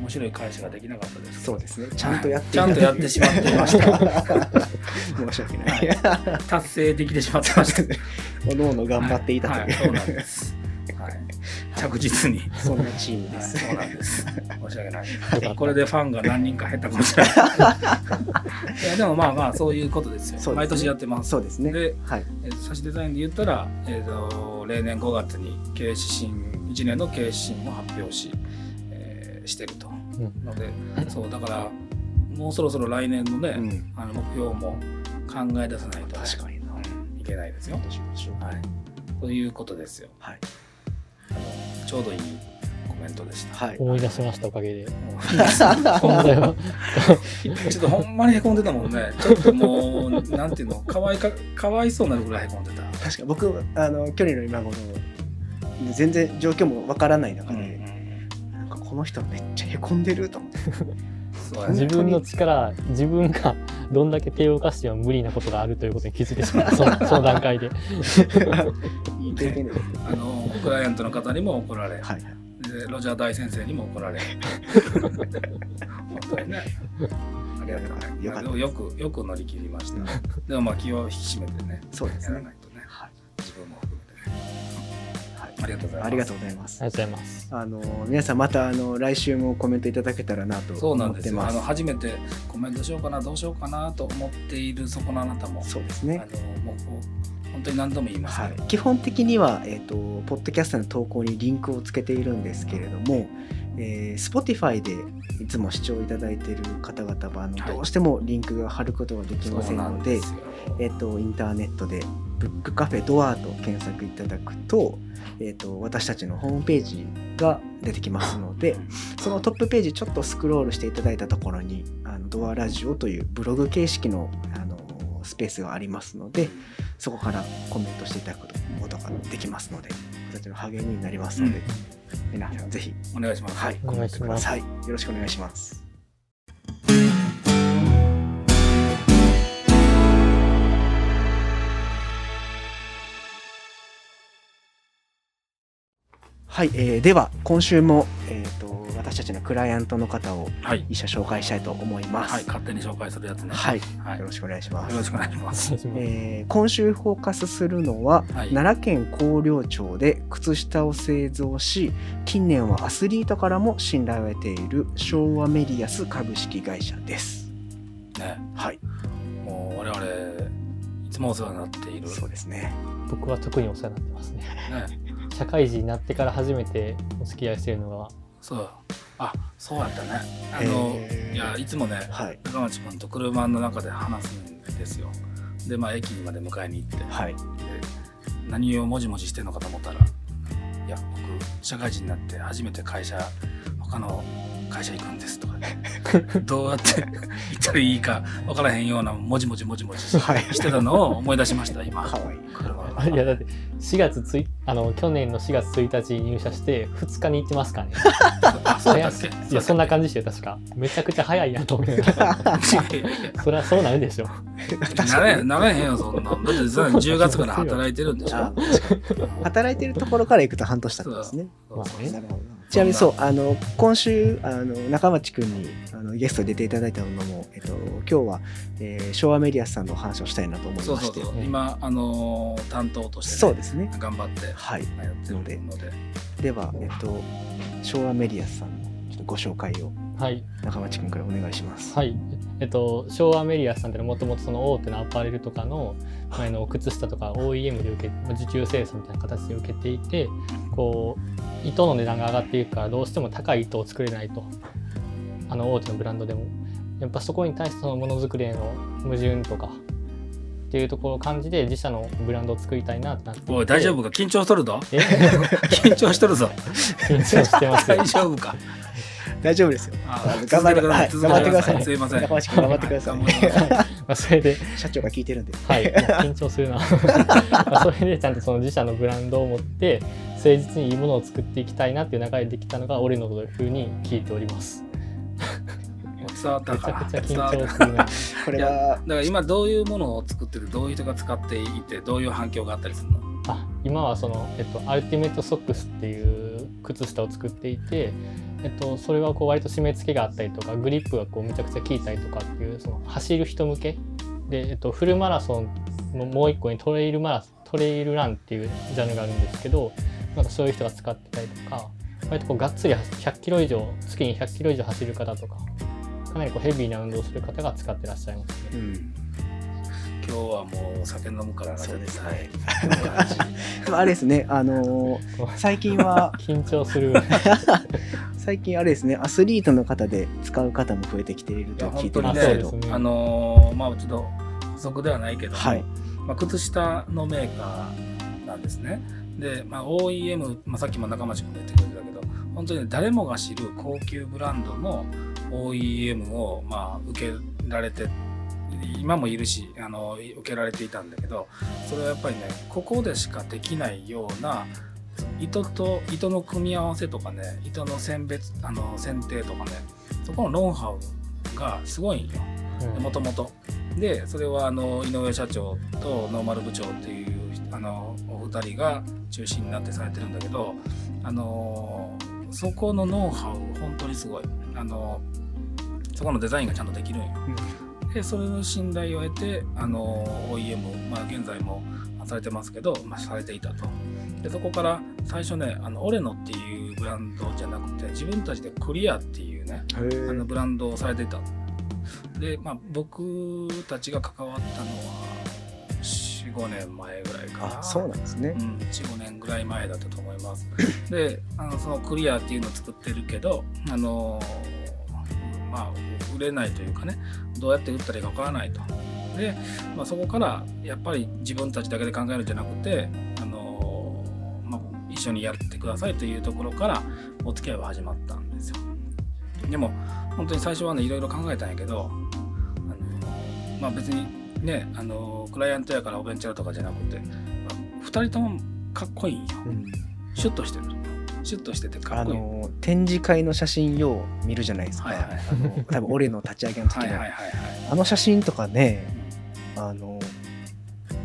面白い返しができなかったですそうですねちゃんとやってちゃんとやってしまってました。申し訳ない達成できてしまってました。おのおの頑張っていたという、はい、そうなんです。はい。着実に。そんなチームはい、です、そうなんです。申し訳ない。これでファンが何人か減ったかもしれない。いや、でもまあまあ、そういうことですよ。すね毎年やってます。そうですねで、はいえー、サシデザインで言ったら、えー、と例年5月に経営指針、1年の経営指針も発表し、えーしてると。うんので、そう、だから、もうそろそろ来年のね、うんあの目標も考え出さないと、確かにいけないですよ。はい。ということですよ。はいあのちょうどいいコメントでした。はい思い出しました、おかげで。ちょっとほんまにへこんでたもんね。ちょっともう、なんていうの、かわいか、かわいそうなるぐらいへこんでた。確かに僕あの去年の今頃全然状況もわからない中で、なんの人めっちゃへこんでると。思って自分の力自分が どんだけ手を動かしても無理なことがあるということに気づいてしまった。その その段階で。いい経験です。ね。あのクライアントの方にも怒られ、はいロジャー大先生にも怒られ。本当にね。ありがとうねよかよくよく乗り切りました、でもまあ気を引き締めてねそうですね。やらないとね。はい。自分もありがとうございます。ありがとうございます。あ。りがとうございます。あの皆さんまたあの来週もコメントいただけたらなとそうな思ってます。んですよあの初めてコメントしようかなどうしようかなと思っているそこのあなたもそうですね。あのもうこう本当に何度も言いますけど、、はい。基本的には、えー、とポッドキャストの投稿にリンクをつけているんですけれども、えー、Spotify でいつも視聴いただいている方々はあの、はい。どうしてもリンクが貼ることができませんのでえー、とインターネットで「ブックカフェドア」と検索いただくと,、えー、と私たちのホームページが出てきますのでそのトップページちょっとスクロールしていただいたところにあのドアラジオというブログ形式のあのスペースがありますのでそこからコメントしていただくことができますので私たちの励みになりますので、皆さんぜひ、お願いします、はい、おコメント願いします。くださいよろしくお願いしますはい、えーでは今週も、えー、と私たちのクライアントの方をはい。一社紹介したいと思います。はい、勝手に紹介するやつね。はい。はい、よよろしくお願いします。ろしくお願いします。えー今週フォーカスするのは、はい。奈良県広陵町で靴下を製造し近年はアスリートからも信頼を得ている昭和メリアス株式会社です。ね。はい、もう我々いつもお世話になっている。そうですね。僕は特にお世話になってますね。ね社会人になってから初めてお付き合いしているのが。そう。あそうやったね。あの、いやいつもねはい、高町君と車の中で話すんですよ。でまあ駅にまで迎えに行って、はい、で何をもじもじしてんのかと思ったらいや僕社会人になって初めて会社他の会社行くんですとかね。どうやって言ったらいいか分からへんようなもじもじもじもじしてたのを思い出しました今。かわい。い。いやだって4月ついあの去年の4月1日に入社して2日に行ってますからね。あそうだっけ？いやそんな感じでしたよ確か。めちゃくちゃ早いなと思って それはそうなるでしょなれなれへんよそんな。んだってさ10月から働いてるんでしょ。働いてるところから行くと半年経ってますね。まあなるほどちなみにそうあの今週あの中町くんにあのゲストで出ていただいたのも、えっと、今日は、えー昭和メディアスさんのお話をしたいなと思いまして。そうそうそう。今あのー担当として、ね、そうですね。頑張ってはい。やってるので。で。は、えっと、昭和メディアスさんのちょっとご紹介をはい。中町くんからお願いします。はい。えっと昭和メリアスさんってのはもともとその大手のアパレルとかのまああの靴下とか OEM で受けまあ受注生産みたいな形で受けていてこう糸の値段が上がっていくからどうしても高い糸を作れないと。あの大手のブランドでも。やっぱそこに対してそのものづくりへの矛盾とかっていうところを感じて自社のブランドを作りたいなってなって。おい大丈夫か？緊張しとるぞ。え？緊張しとるぞ。緊張してますよ。大丈夫か？大丈夫ですよ。あ頑張って続けはい。頑張ってください。すい。ません頑張ってくださいまあそれで社長が聞いてるんで。はい、緊張するな。まあそれでちゃんとその自社のブランドを持って誠実にいいものを作っていきたいなっていう流れでできたのが俺のというふうに聞いております。伝わっためちゃかくちゃ緊張するな。これいやはだから今どういうものを作っててどういう人が使っていてどういう反響があったりするの？あ今はその、えっと、アルティメットソックスっていう靴下を作っていて、えっと、それはこう割と締め付けがあったりとかグリップがこうめちゃくちゃ効いたりとかっていうその走る人向け？で、えっと、フルマラソンのもう一個にトレイルマラントレイルランっていうジャンルがあるんですけどなんかそういう人が使ってたりとか割とこうがっつり100キロ以上月に100キロ以上走る方とかかなりこうヘビーな運動をする方が使ってらっしゃいますね。うん今日はもう酒飲むからそうですね。あれですね、あのー 最近は緊張する。最近あれですねアスリートの方で使う方も増えてきていると聞いてます。けどあのーまあちょっと補足ではないけども、はい。まあ、靴下のメーカーなんですね。で、まあ、OEM、まあ、さっきも中町君も言ってくれてたけど本当にね誰もが知る高級ブランドの OEM を、まあ、受けられて今もいるしあの受けられていたんだけどそれはやっぱりねここでしかできないような糸と糸の組み合わせとかね糸の選別あの選定とかねそこのノウハウがすごいんようんもともと。でそれはあの井上社長とノーマル部長っていうあのお二人が中心になってされてるんだけどあのそこのノウハウ本当にすごいあのそこのデザインがちゃんとできるんよ。でそれの信頼を得てあの OEM、まあ、現在もされてますけど、まあ、されていたと。でそこから最初ねあのオレノっていうブランドじゃなくて自分たちでクリアっていうねあのブランドをされてた。で、まあ、僕たちが関わったのは45年前ぐらいかな。あそうなんですねう。ん、45年ぐらい前だったと思います。であのそのクリアっていうのを作ってるけどあのまあ売れないというかねどうやって売ったらいいかわからないと。で、まあ、そこからやっぱり自分たちだけで考えるんじゃなくてあの、まあ、一緒にやってくださいというところからお付き合いは始まったんですよ。でも本当に最初はねいろいろ考えたんやけどあの、まあ、別にねあのクライアントやからおベンチャーとかじゃなくて、まあ、2人ともかっこいいんよ。うんシュッとしてる。シュッとしててかあっこいい。の展示会の写真よう見るじゃないですか。はいはい多分俺の立ち上げの時の、はいはいはいはい。あの写真とかね、あの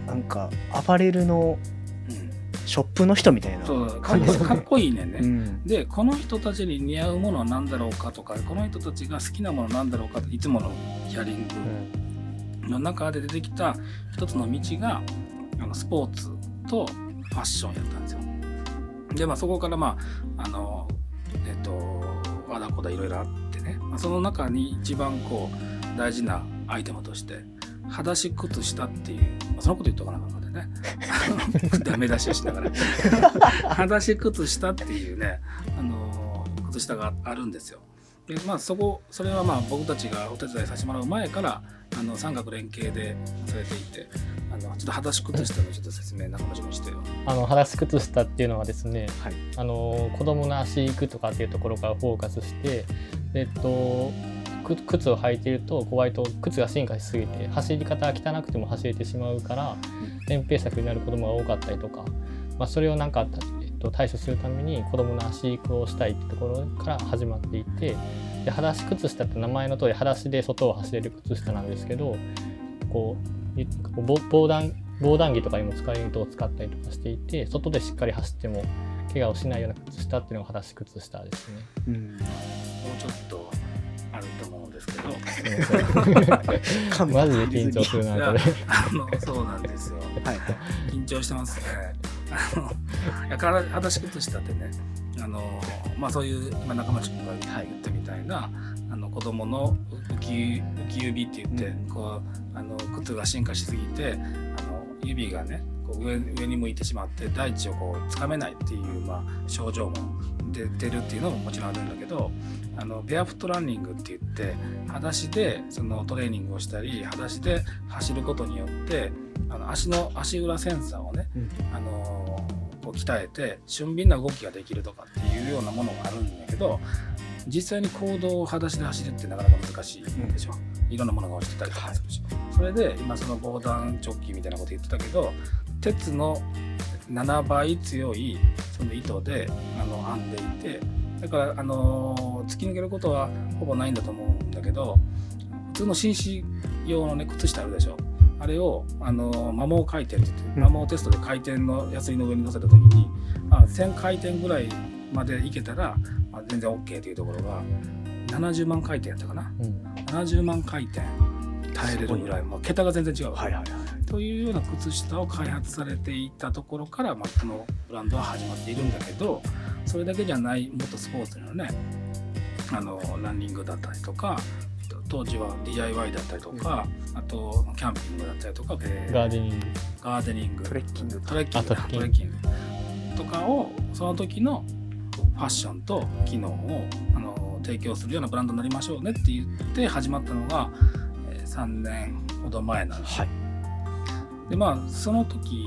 なんかアパレルのうん、ショップの人みたいな。そうかっこいいねんね。うん。でこの人たちに似合うものは何だろうかとかこの人たちが好きなものは何だろうかいつものヒアリングの中で出てきた一つの道があのスポーツとファッションやったんですよ。でまあそこからまああのえっ、とあだこだいろいろあってね、まあ、その中に一番こう大事なアイテムとして裸足靴下っていう、まあ、そのこと言っとかなかったんでね。ダメ出しをしながら。裸足靴下っていうねあの靴下があるんですよ。でまあそこそれはまあ僕たちがお手伝いさせてもらう前からあの三角連携でされていてあのちょっと裸足靴下のちょっと説明中村君にしてよ。あの裸足靴下っていうのはですね、はいあの子供の足育とかっていうところからフォーカスして、えっと、く靴を履いていると割と靴が進化しすぎて走り方が汚くても走れてしまうから扁平足になる子供が多かったりとか、まあ、それをなんか、と、対処するために子供の足育をしたいってところから始まっていてで裸足靴下って名前の通り裸足で外を走れる靴下なんですけどこう防防弾防弾着とかにも使える糸を使ったりとかしていて外でしっかり走っても怪我をしないような靴下っていうのが裸足靴下ですね。うん。もうちょっとですけど マジで緊張するなこれ。あのそうなんですよ。はい。緊張してますね。あのから裸足靴下ってねあの、まあ、そういう今中町君が言ったみたいな、あの子供の浮き浮き指って言って、うんこうあの靴が進化しすぎてあの指がねこう上上に向いてしまって大地をこうつかめないっていう、まあ、症状も出てるっていうのももちろんあるんだけどあのベアフットランニングって言って裸足でそのトレーニングをしたり裸足で走ることによってあの足の足裏センサーをね、うん。あのこう鍛えて俊敏な動きができるとかっていうようなものがあるんだけど実際に行動を裸足で走るってなかなか難しいでしょ、いろんなものが落ちてたりとかするし、それで今その防弾チョッキみたいなこと言ってたけど鉄の7倍強いその糸であの編んでいてだからあの突き抜けることはほぼないんだと思うんだけど普通の紳士用のね靴下あるでしょ。あれをあの摩耗回転って言ってうん。摩耗テストで回転のヤスリの上に乗せた時に、あ1000回転ぐらいまでいけたら、まあ、全然 OK というところが70万回転やったかな。うん。70万回転耐えれるぐらい、まあ、桁が全然違うはいはいはい。というような靴下を開発されていたところから、まあ、このブランドは始まっているんだけどそれだけじゃないもっとスポーツのねあのランニングだったりとか当時は DIY だったりとか、あとキャンピングだったりとか、えーガーデニング。ガーデニング。トレッキング。トレッキング。だあトレッキング。トレッキングとかをその時のファッションと機能をあの提供するようなブランドになりましょうねって言って始まったのが、えー3年ほど前なんですはい。でまあその時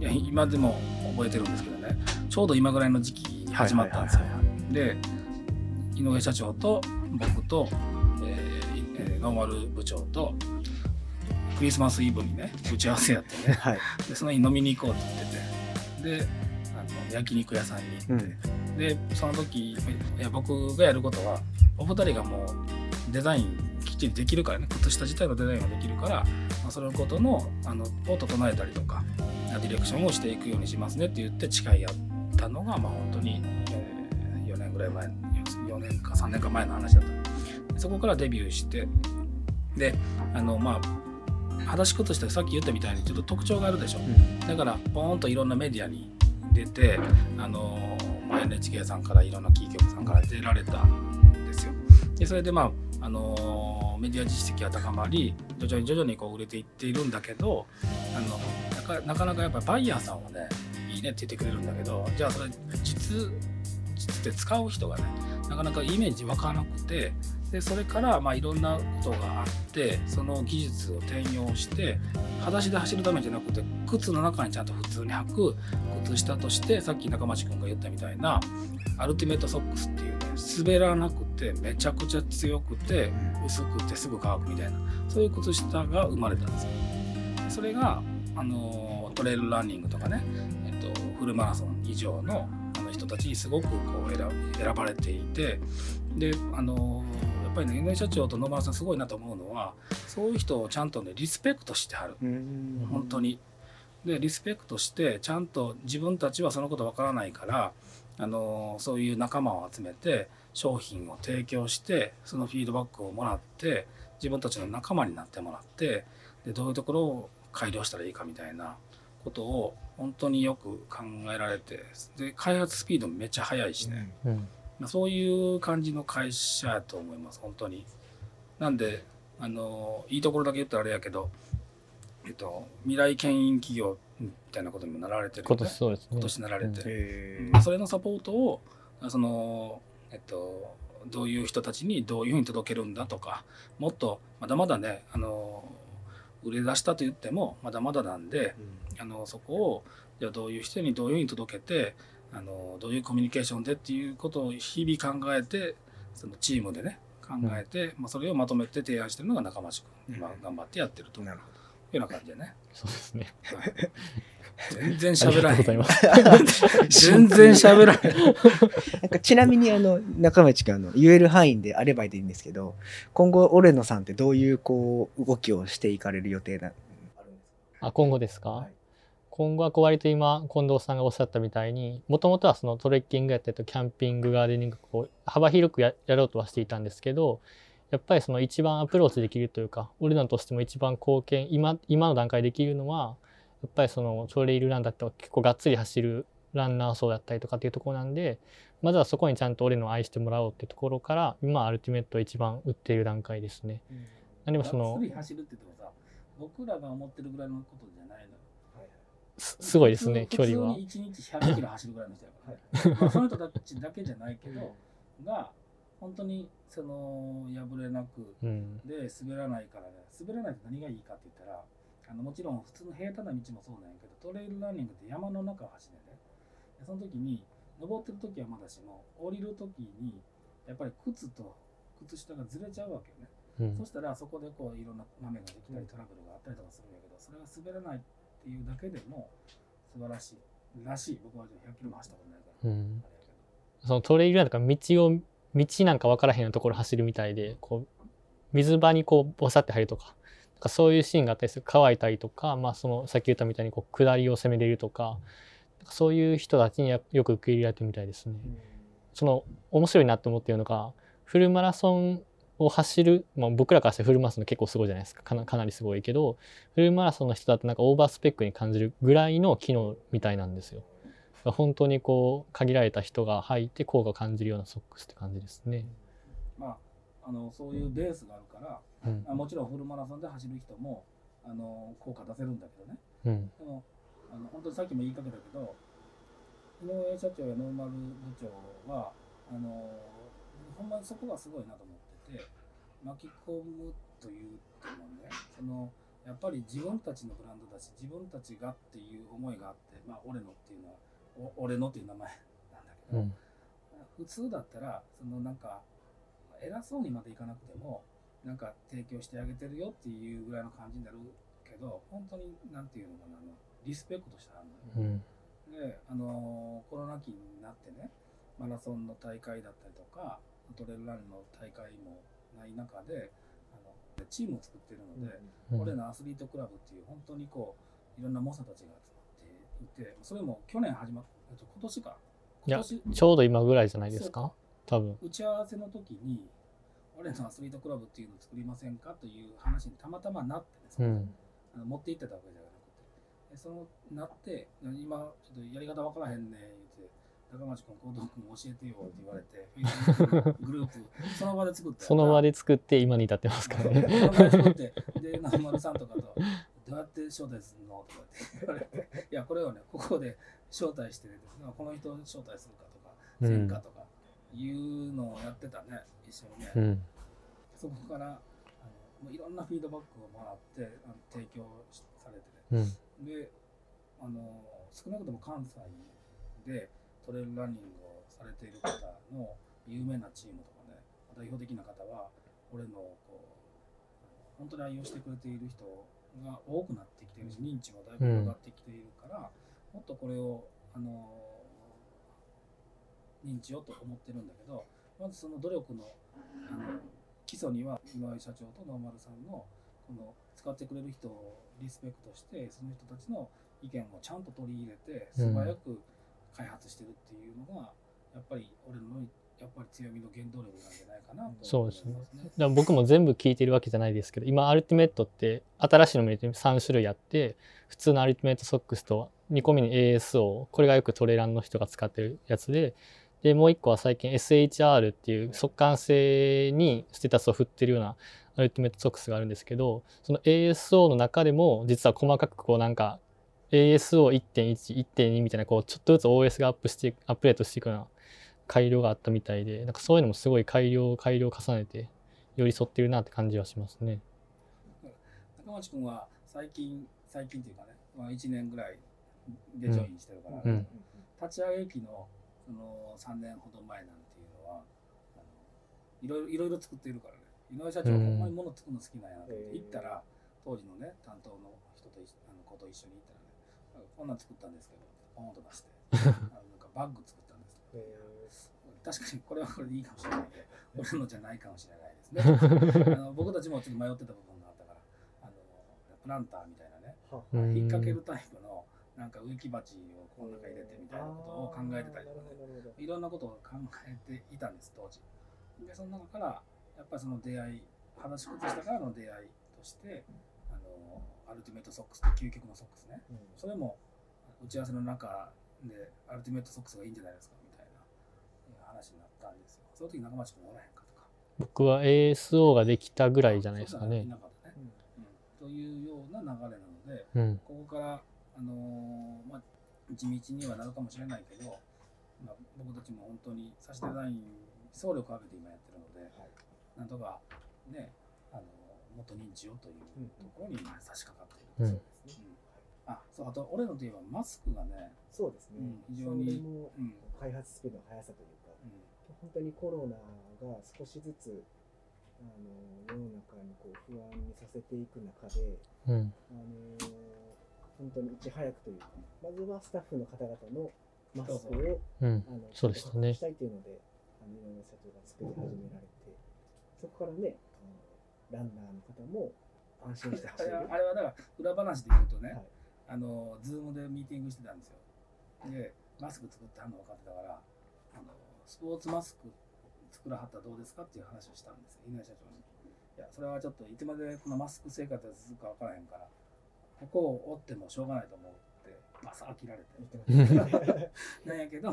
今でも覚えてるんですけどね。ちょうど今ぐらいの時期に始まったんですよ。で井上社長と僕と、えーえーノーマル部長とクリスマスイブにね打ち合わせやってね。はい。でその日飲みに行こうって言ってて。であの焼肉屋さんに行って、でその時いや僕がやることはお二人がもうデザインきっちりできるからね。靴下自体のデザインができるから、まあ、そのことのあのを整えたりとかディレクションをしていくようにしますねって言って誓い合ったのがまあ本当に、えー4年ぐらい前4年か3年か前の話だった。そこからデビューしてであのまあ裸足靴下さっき言ったみたいにちょっと特徴があるでしょ、だからポーンといろんなメディアに出てあの、まあ、NHK さんからいろんなキー局さんから出られたんですよ。でそれでまああのメディア実績が高まり徐々に徐々にこう売れていっているんだけどあのなかなかやっぱりバイヤーさんはねいいねって言ってくれるんだけどじゃあそれ実実で使う人がねなかなかイメージ湧からなくてでそれからまあいろんなことがあってその技術を転用して裸足で走るためじゃなくて靴の中にちゃんと普通に履く靴下としてさっき中町君が言ったみたいなアルティメットソックスっていうね滑らなくてめちゃくちゃ強くて薄くてすぐ乾くみたいなそういう靴下が生まれたんですよ。それがあのトレイルランニングとかね、えっと、フルマラソン以上のあの人たちにすごくこう選ばれていてであのぱりね NA 社長と野村さんすごいなと思うのはそういう人をちゃんとねリスペクトしてはる。うん。本当に。でリスペクトしてちゃんと自分たちはそのことわからないからあのそういう仲間を集めて商品を提供してそのフィードバックをもらって自分たちの仲間になってもらってでどういうところを改良したらいいかみたいなことを本当によく考えられてで開発スピードもめっちゃ速いしね、うん。まあそういう感じの会社やと思います本当に。なんであのいいところだけ言ったらあれやけど、えっと、未来牽引企業みたいなことにもなられてるよね。今年そうですね。今年なられて、へまあそれのサポートをその、えっと、どういう人たちにどういうふうに届けるんだとかもっとまだまだねあの売れ出したと言ってもまだまだなんであのそこをじゃあどういう人にどういうふうに届けてあのどういうコミュニケーションでっていうことを日々考えてそのチームでね考えて、まあ、それをまとめて提案してるのが中町君、今頑張ってやってるというなるほような感じでね。そうですね。全然喋らありがとうへんございます。全然喋らへん。なんかちなみにあの中町君あの言える範囲であればいいんですけど今後オレノさんってどういうこう動きをしていかれる予定なあ今後ですか、はい今後はこう割と今近藤さんがおっしゃったみたいにもともとはそのトレッキングやったりとキャンピングガーデニングこう幅広くややろうとはしていたんですけどやっぱりその一番アプローチできるというか俺らとしても一番貢献今今の段階できるのはやっぱりそのトレイルランだったら結構がっつり走るランナー層だったりとかっていうところなんでまずはそこにちゃんと俺の愛してもらおうっていうところから今アルティメットを一番売っている段階ですね。何もその走るって言ってもさ、僕らが思ってるぐらいのことじゃないのよ。すすごいですね距離は普。通に1日100キロ走るぐらいの人やから。まあその人たちだけじゃないけど、が、本当にその破れなくうんで滑らないからね、滑らないと何がいいかって言ったら、あのもちろん普通の平坦な道もそうなんやけど、トレイルランニングって山の中を走るね。でその時に、登ってる時はまだしも、降りる時に、やっぱり靴と靴下がずれちゃうわけよね。うんそしたらそこでこういろんな豆ができたりトラブルがあったりとかするんやけど、それが滑らないっていうだけでも素晴らしいらしい。僕は100キロも走ったことないから。うんそのトレイルランとか道を道なんか分からへんようなところ走るみたいでこう水場にこうボサって入るとかなんかそういうシーンがあったりする乾いたりとか、まあ、そのさっき言ったみたいにこう下りを攻めれるとかそういう人たちにやよく受け入れられてるみたいですね。その面白いなと思ってるのがフルマラソンを走る、まあ、僕らからしてフルマラソン結構すごいじゃないですかかなかなりすごいけどフルマラソンの人だとなんかオーバースペックに感じるぐらいの機能みたいなんですよ。本当にこう限られた人が履いて効果を感じるようなソックスって感じですね。まあ、あのそういうベースがあるから、うんあもちろんフルマラソンで走る人もあの効果出せるんだけどね。うんでもあの本当にさっきも言いかけたけど井上社長やノーマル部長はあのほんまにそこがすごいなと思ってて巻き込むというともねそのやっぱり自分たちのブランドだし自分たちがっていう思いがあって、まあ、俺のっていうのはお俺のっていう名前なんだけど、うん。普通だったらそのなんか偉そうにまでいかなくてもなんか提供してあげてるよっていうぐらいの感じになるけど本当になんていうのかなあのリスペクトしてあるのようん。で、あのコロナ期になってねマラソンの大会だったりとかトレイルランの大会もない中で、あのチームを作ってるので、うん。俺のアスリートクラブっていう本当にこういろんな猛者たちが集まっていてそれも去年始まっえっと今年か。いや今年ちょうど今ぐらいじゃないですか？多分。打ち合わせの時に俺のアスリートクラブっていうのを作りませんかという話にたまたまなってですね、うん。あの持って行ってたわけじゃなくて。でそのなって今ちょっとやり方わからへんね言って高町君高藤君教えてよって言われてグループその場で作ってその場で作って今に至ってますからね。その場で作ってで中丸さんとかとどうやって招待するのとかって言われていやこれをねここで招待してですねこの人を招待するかとかせんかとかいうのをやってたね一緒にね、うん。そこからあのもういろんなフィードバックをもらってあの提供しされてねうん。であの少なくとも関西でトレイルランニングをされている方の有名なチームとかね代表的な方は俺のこう本当に愛用してくれている人が多くなってきているし認知もだいぶ広がってきているから、もっとこれをあの認知をと思ってるんだけどまずその努力のあの基礎には今井社長とノーマルさんのこの使ってくれる人をリスペクトしてその人たちの意見をちゃんと取り入れて素早く開発してるっていうのが、やっぱり俺のやっぱり強みの原動力なんじゃないかなと思いますね。だから僕も全部聞いてるわけじゃないですけど今アルティメットって新しいのも入れて3種類あって普通のアルティメットソックスと2個目に ASO これがよくトレランの人が使ってるやつででもう1個は最近 SHR っていう速乾性にステータスを振ってるようなアルティメットソックスがあるんですけどその ASO の中でも実は細かくこうなんか ASO1.11.2 みたいなこうちょっとずつ OS がアップしてアップデートしていくような改良があったみたいでなんかそういうのもすごい改良改良を重ねて寄り添ってるなって感じはしますね。中町君は最近最近っていうかね、まあ、1年ぐらいでジョインしてるから、うん。立ち上げ期のその3年ほど前なんていうのはいろいろいろいろ作っているからね。井上社長、うん。ほんまに物作るの好きなんやなって、行ったら当時のね担当の人とあの子と一緒に行ったらねこんなん作ったんですけどポンと出して。あのなんかバッグ作ったんです確かにこれはこれでいいかもしれないけど 俺のじゃないかもしれないですね。あの僕たちもちょっと迷ってた部分があったからあのプランターみたいなね。うん引っ掛けるタイプのなんか植木鉢をこの中入れてみたいなことを考えてたりとかね。いろんなことを考えていたんです当時。でその中からやっぱりその出会い話し靴下からの出会いとしてアルティメットソックスって究極のソックスね。それも打ち合わせの中でアルティメットソックスがいいんじゃないですかみたいな話になったんですよ。その時中町君おらへんかとか。僕は ASO ができたぐらいじゃないですかね。い。なかったね、うん、というような流れなのでうん。ここから、あのーまあ、地道にはなるかもしれないけど、まあ、僕たちも本当にサシデザイン総力を挙げて今やってるので、なんとかね、あのもっと認知をというところに今差し掛かっている、うん。うん。あそうあと俺のといえばマスクがね、そうですね、うん非常にもうん。開発スピードの速さというか、うん。本当にコロナが少しずつあの世の中にこう不安にさせていく中で、うん。あの本当にいち早くというか、まずはスタッフの方々のマスクをうん。あのそうでしたね。したいというので、あの井上社長が作り始められて、そこからね、ランナーの方も安心してあ走れる。あれはだから裏話で言うとね、はい。あの Zoom でミーティングしてたんですよ。でマスク作ってはんの分かってたからあのスポーツマスク作らはったらどうですかっていう話をしたんですよ。井上社長に。いやそれはちょっといつまでこのマスク生活が続くか分からへんからここを折ってもしょうがないと思うってバサッ切られて。なんやけど、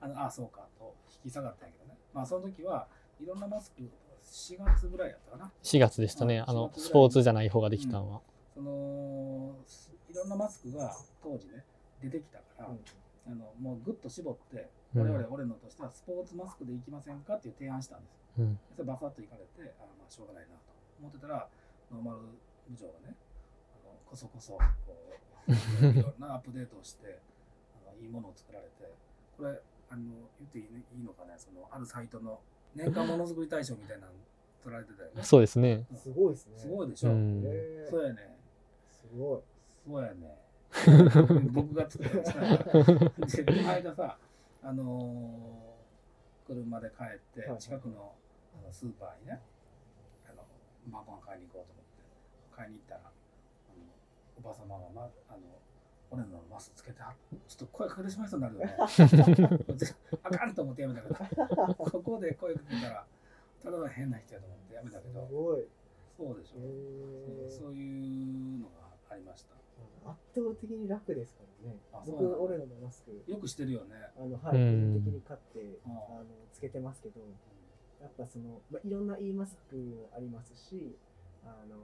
あのあそうかと引き下がったんやけどね。まあその時はいろんなマスク、4月ぐらいやったかな。4月でしたね。うんあの4月ぐらいスポーツじゃない方ができたのは。そのいろんなマスクが当時ね、出てきたから、うんあのもうぐっと絞って、うん我々、俺のとしてはスポーツマスクでいきませんかっていう提案したんですよ。うん。でそれバサッといかれて、あまあしょうがないなと思ってたら、ノーマル部長がね、あのこそこそこう いろんなアップデートをして、あのいいものを作られて、これ、あの言っていい,、ね、いいのかね、そのあるサイトの年間ものづくり大賞みたいなの取られてたよね。そうですね。すごいですね。すごいでしょ？うそうやね。すごい。そうやね。僕が作ったんでこの間さ、あのー車で帰ってはい、近くのあのスーパーにね、あの晩ご飯買いに行こうと思って買いに行ったらあのおば様が、ま、あの俺のマスつけてはちょっと声かけてしまいそうになるよね。あかんと思ってやめたけど。ここで声かけたらただの変な人やと思ってやめたけど。ごい。そうでしょ、えそういうのがありました。圧倒的に楽ですからね。あ。そう僕、俺のマスク、よくしてるよね。あの、はい、的に買って、うんあの、つけてますけど、やっぱその、まあ、いろんないいマスクもありますし、あの、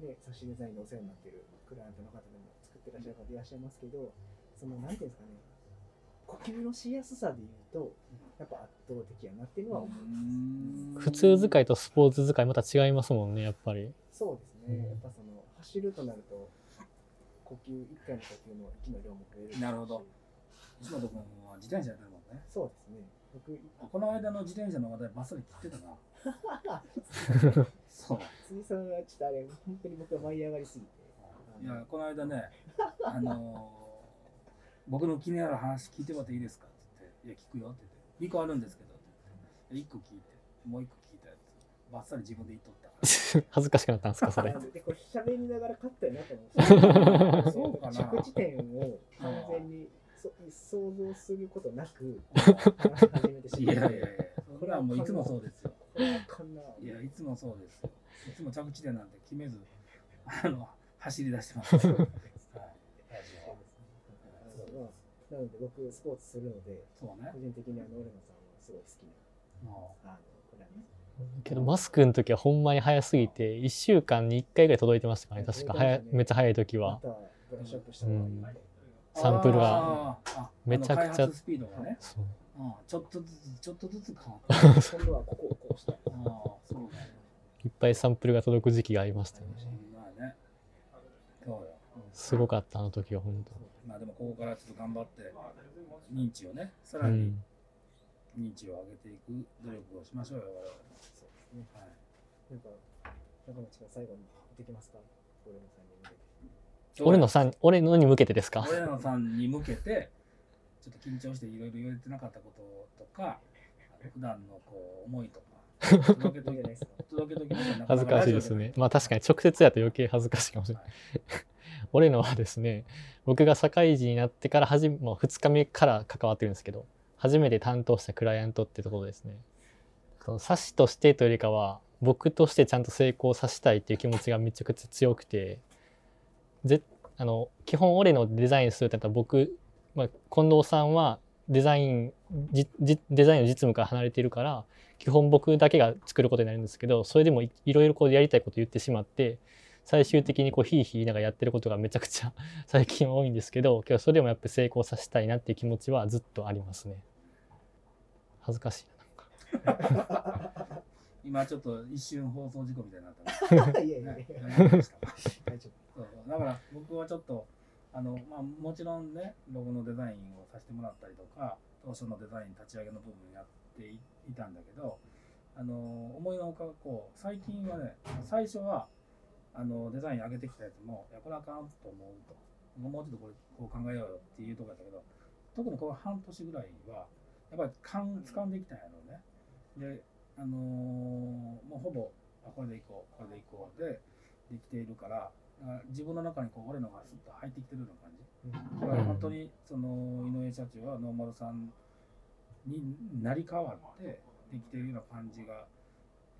ね、サシデザインのお世話になってるクライアントの方でも作ってらっしゃる方いらっしゃいますけど、その、なんていうんですかね、呼吸のしやすさで言うと、やっぱ圧倒的やなっていうのは思います。普通使いとスポーツ使いまた違いますもんねやっぱり。そうですね、うん。やっぱその、走るとなると、呼吸、1回の呼吸の息の量も増えるし。なるほど。石本君は自転車やってるもんね。そうですね。僕、この間の自転車の話題ばっさり切ってたな。そう。辻さんはちょっとあれ、本当に僕は舞い上がりすぎて。いやこの間ねあのー僕の気になる話聞いてもらっていいですか?」って言って「いや聞くよ」って言って「2個あるんですけど」って言って1個聞いてもう1個聞いたやつばっさり自分で言っとったから 恥ずかしくなったんですかそれで、これ喋りながら勝ったよなと思って。そうかな着地点を完全にそ想像することなく始めてしいまって。やいやいやそれはもういつもそうですよ。いやいつもそうですよいつも着地点なんて決めずあの走り出してます。なので僕スポーツするのでそうね。個人的にあの俺野さんはすごい好きもなあのこれはねけどマスクの時はほんまに早すぎて1週間に1回ぐらい届いてましたからね。確か早めっちゃ早い時は。うサンプルが。めちゃくちゃ。スピードがね、そう。うん、ちょっとずつちょっとずつ変わった。今度はここをこうしたい。ああそうだよいっぱいサンプルが届く時期がありましたよねすごかったあの時は本まあでもここからちょっと頑張って認知をねさ当らにうん。認知を上げていく努力をしましょうよ。我々もそうですね。はい。なんか中町が最後にできますか？俺野さんに向けて。俺のさん俺のに向けてですか？俺野さんに向けてちょっと緊張していろいろ言えてなかったこととか普段のこう思いとか届けとき いいじゃないですか届けときましょう恥ずかしいですね。まあ確かに直接やと余計恥ずかしいかもしれない。俺のはですね、僕が社会人になってからはじめ、もう2日目から関わってるんですけど、初めて担当したクライアントってところですね。その冊子としてというよりかは、僕としてちゃんと成功させたいっていう気持ちがめちゃくちゃ強くて、ぜあの基本俺のデザインするってなったら僕、まあ、近藤さんはデザインじデザインの実務から離れているから基本僕だけが作ることになるんですけどそれでもいいろいろこうやりたいこと言ってしまって最終的にこうヒーヒーながらやってることがめちゃくちゃ 最近は多いんですけどけどそれでもやっぱり成功させたいなっていう気持ちはずっとありますね。恥ずかしいななんか。今ちょっと一瞬放送事故みたいになった。ねいやいや。いねや大丈夫。そうそうだから僕はちょっとあの、まあ、もちろんねロゴのデザインをさせてもらったりとか当初のデザイン立ち上げの部分やっていいたんだけどあの思いのほかこう最近はね最初はあのデザイン上げてきたやつもいやこれあかんと思うと。もうちょっとこれこう考えようよっていうところだったけど特にこの半年ぐらいはやっぱり勘掴んできたんやろうね。であのーもうほぼあこれでいこうこれでいこうでできているからだから自分の中にこう俺のがスッと入ってきてるような感じ夫だから本当にその井上社長はノーマルさんになり変わってできているような感じが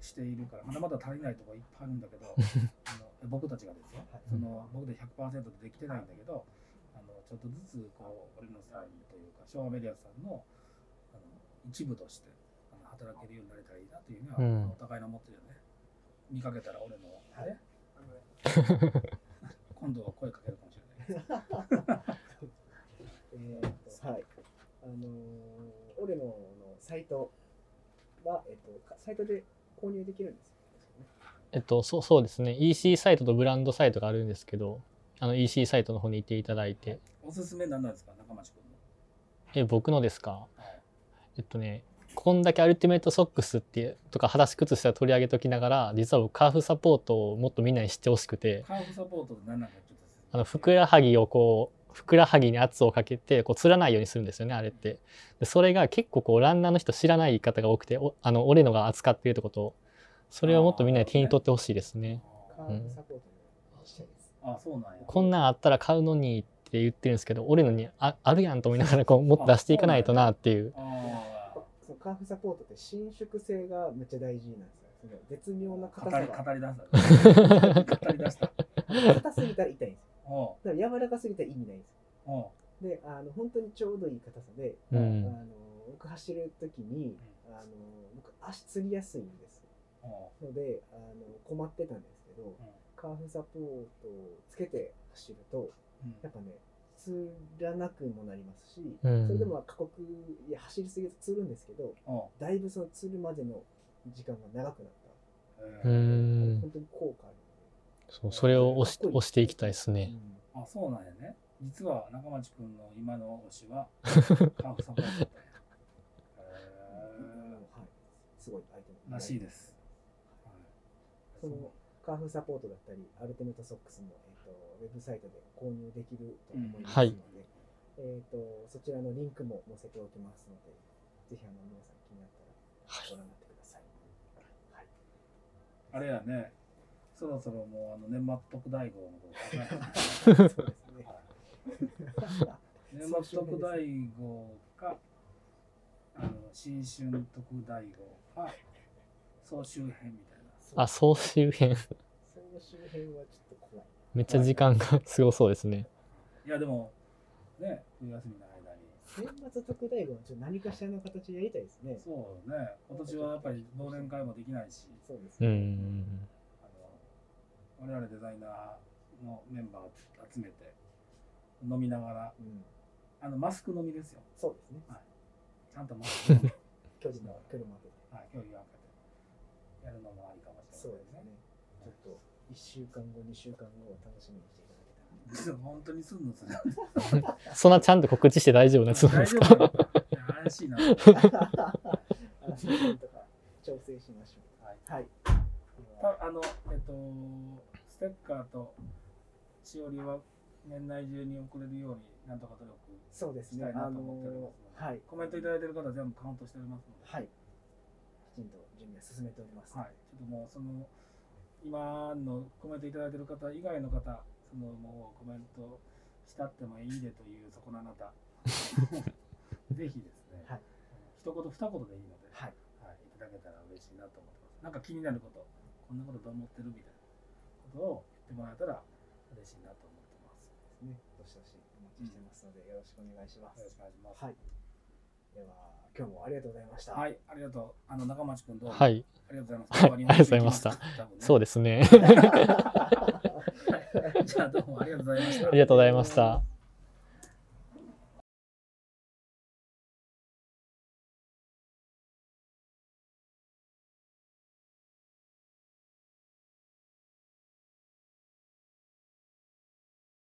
しているからまだまだ足りないところいっぱいあるんだけどあの 僕たちがですよその僕で100%でできてないんだけどあのちょっとずつこう俺のさんというか昭和メディアさんのあの一部としてあの働けるようになれたらいいなというふうには、うん。お互いに思ってるよね。見かけたら俺の、はい。ね。今度は声かけるかもしれない。えーっとはい。あのーオレノのサイトは、えっと、かサイトで購入できるんですえっとそうそうですね。EC サイトとブランドサイトがあるんですけどあの EC サイトの方に行っていただいて。おすすめ何なんですか？中町君の。え僕のですか？はい。えっとねこんだけアルティメットソックスっていうとか裸足靴下取り上げときながら実は僕カーフサポートをもっとみんなに知ってほしくてカーフサポートって何なんかちょっとあのふくらはぎをこうふくらはぎに圧をかけてこうつらないようにするんですよねあれって。でそれが結構こうランナーの人知らない方が多くておあの俺のが扱っているってことそれをもっとみんなで手に取ってほしいですね。カーブサポートもしたいです。あそうなんやこんなんあったら買うのにって言ってるんですけど、俺のにああるやんと思いながらこうもっと出していかないとなっていう。あそのカーフサポートって伸縮性がめっちゃ大事なんですよ。その絶妙な硬さが。語り出した 語り出した硬すぎたら痛いんですよ。おだから柔らかすぎたら意味ないんですよ。で、あの本当にちょうどいい硬さで、あうん。の僕走るときに、あの僕足つりやすいんです。ので、あの困ってたんですけど、カーフサポートをつけて走ると、うん。やっぱね、つらなくもなりますし、うん。それでも過酷いや走りすぎるとつるんですけど、だいぶそのつるまでの時間が長くなっえた。うー。ん。本当に効果あるそうそれを押し押していきたいですね。あそうなんやね。実は中町くんの今の推しは カーフサポート。だったんやうんへはい、すごいアイテム。ーらしいですそのカーフサポートだったり、アルティメットソックスも、えー、とウェブサイトで購入できると思いますので、はい。えー、とそちらのリンクも載せておきますので、ぜひあの皆さん気になったらご覧になってください。はい、あれやねそろそろもうあの年末特大号の方 そうですね。年末特大号かあの新春特大号か総集編みたいなあ、総集編。その周辺はちょっと怖い。めっちゃ時間がすごそうですね。いやでもね冬休みの間に年末特大号はちょっと何かしらの形でやりたいですね。そうね今年はやっぱり忘年会もできないしうそうですね。ん。あの我々デザイナーのメンバーを集めて飲みながらうん、あのマスク飲みですよそうですね。ちゃんとマスク飲み 距離の距離も空けて。はい距離を空けてやるのもありそうですね。ちょっと1週間後、2週間後を楽しみにしていただけたら。本当にすんのそれ そんなちゃんと告知して大丈夫なやつなん大ですか怪しいな。あのとか調整しましょはい、う。はい。たあの、えっと、ステッカーとしおりは年内中に送れるように、なんとか努力そうですね。したいなあのと思っておりますので、はい。コメントいただいてる方は全部カウントしておりますので、はい。きちんと準備は進めております。はい、ちょっともうその、今のコメントいただいてる方以外の方、そのもうコメントしたってもいいでというそこのあなた、ぜひですね、はい一言二言でいいので、はい。はい、いただけたら嬉しいなと思ってます。なんか気になること、こんなことどう思ってるみたいなことを言ってもらえたら嬉しいなと思ってます。ね。どしどしお待ちしてますので、よろしくお願いします。よろしくお願いします。はい。では、今日もありがとうございました。はい、ありがとう。あの中町君どうも、はい。ありがとうございます。はいありがとうございましたそうでですね。す。じゃあどうもありがとうございましたあり。がとうございました。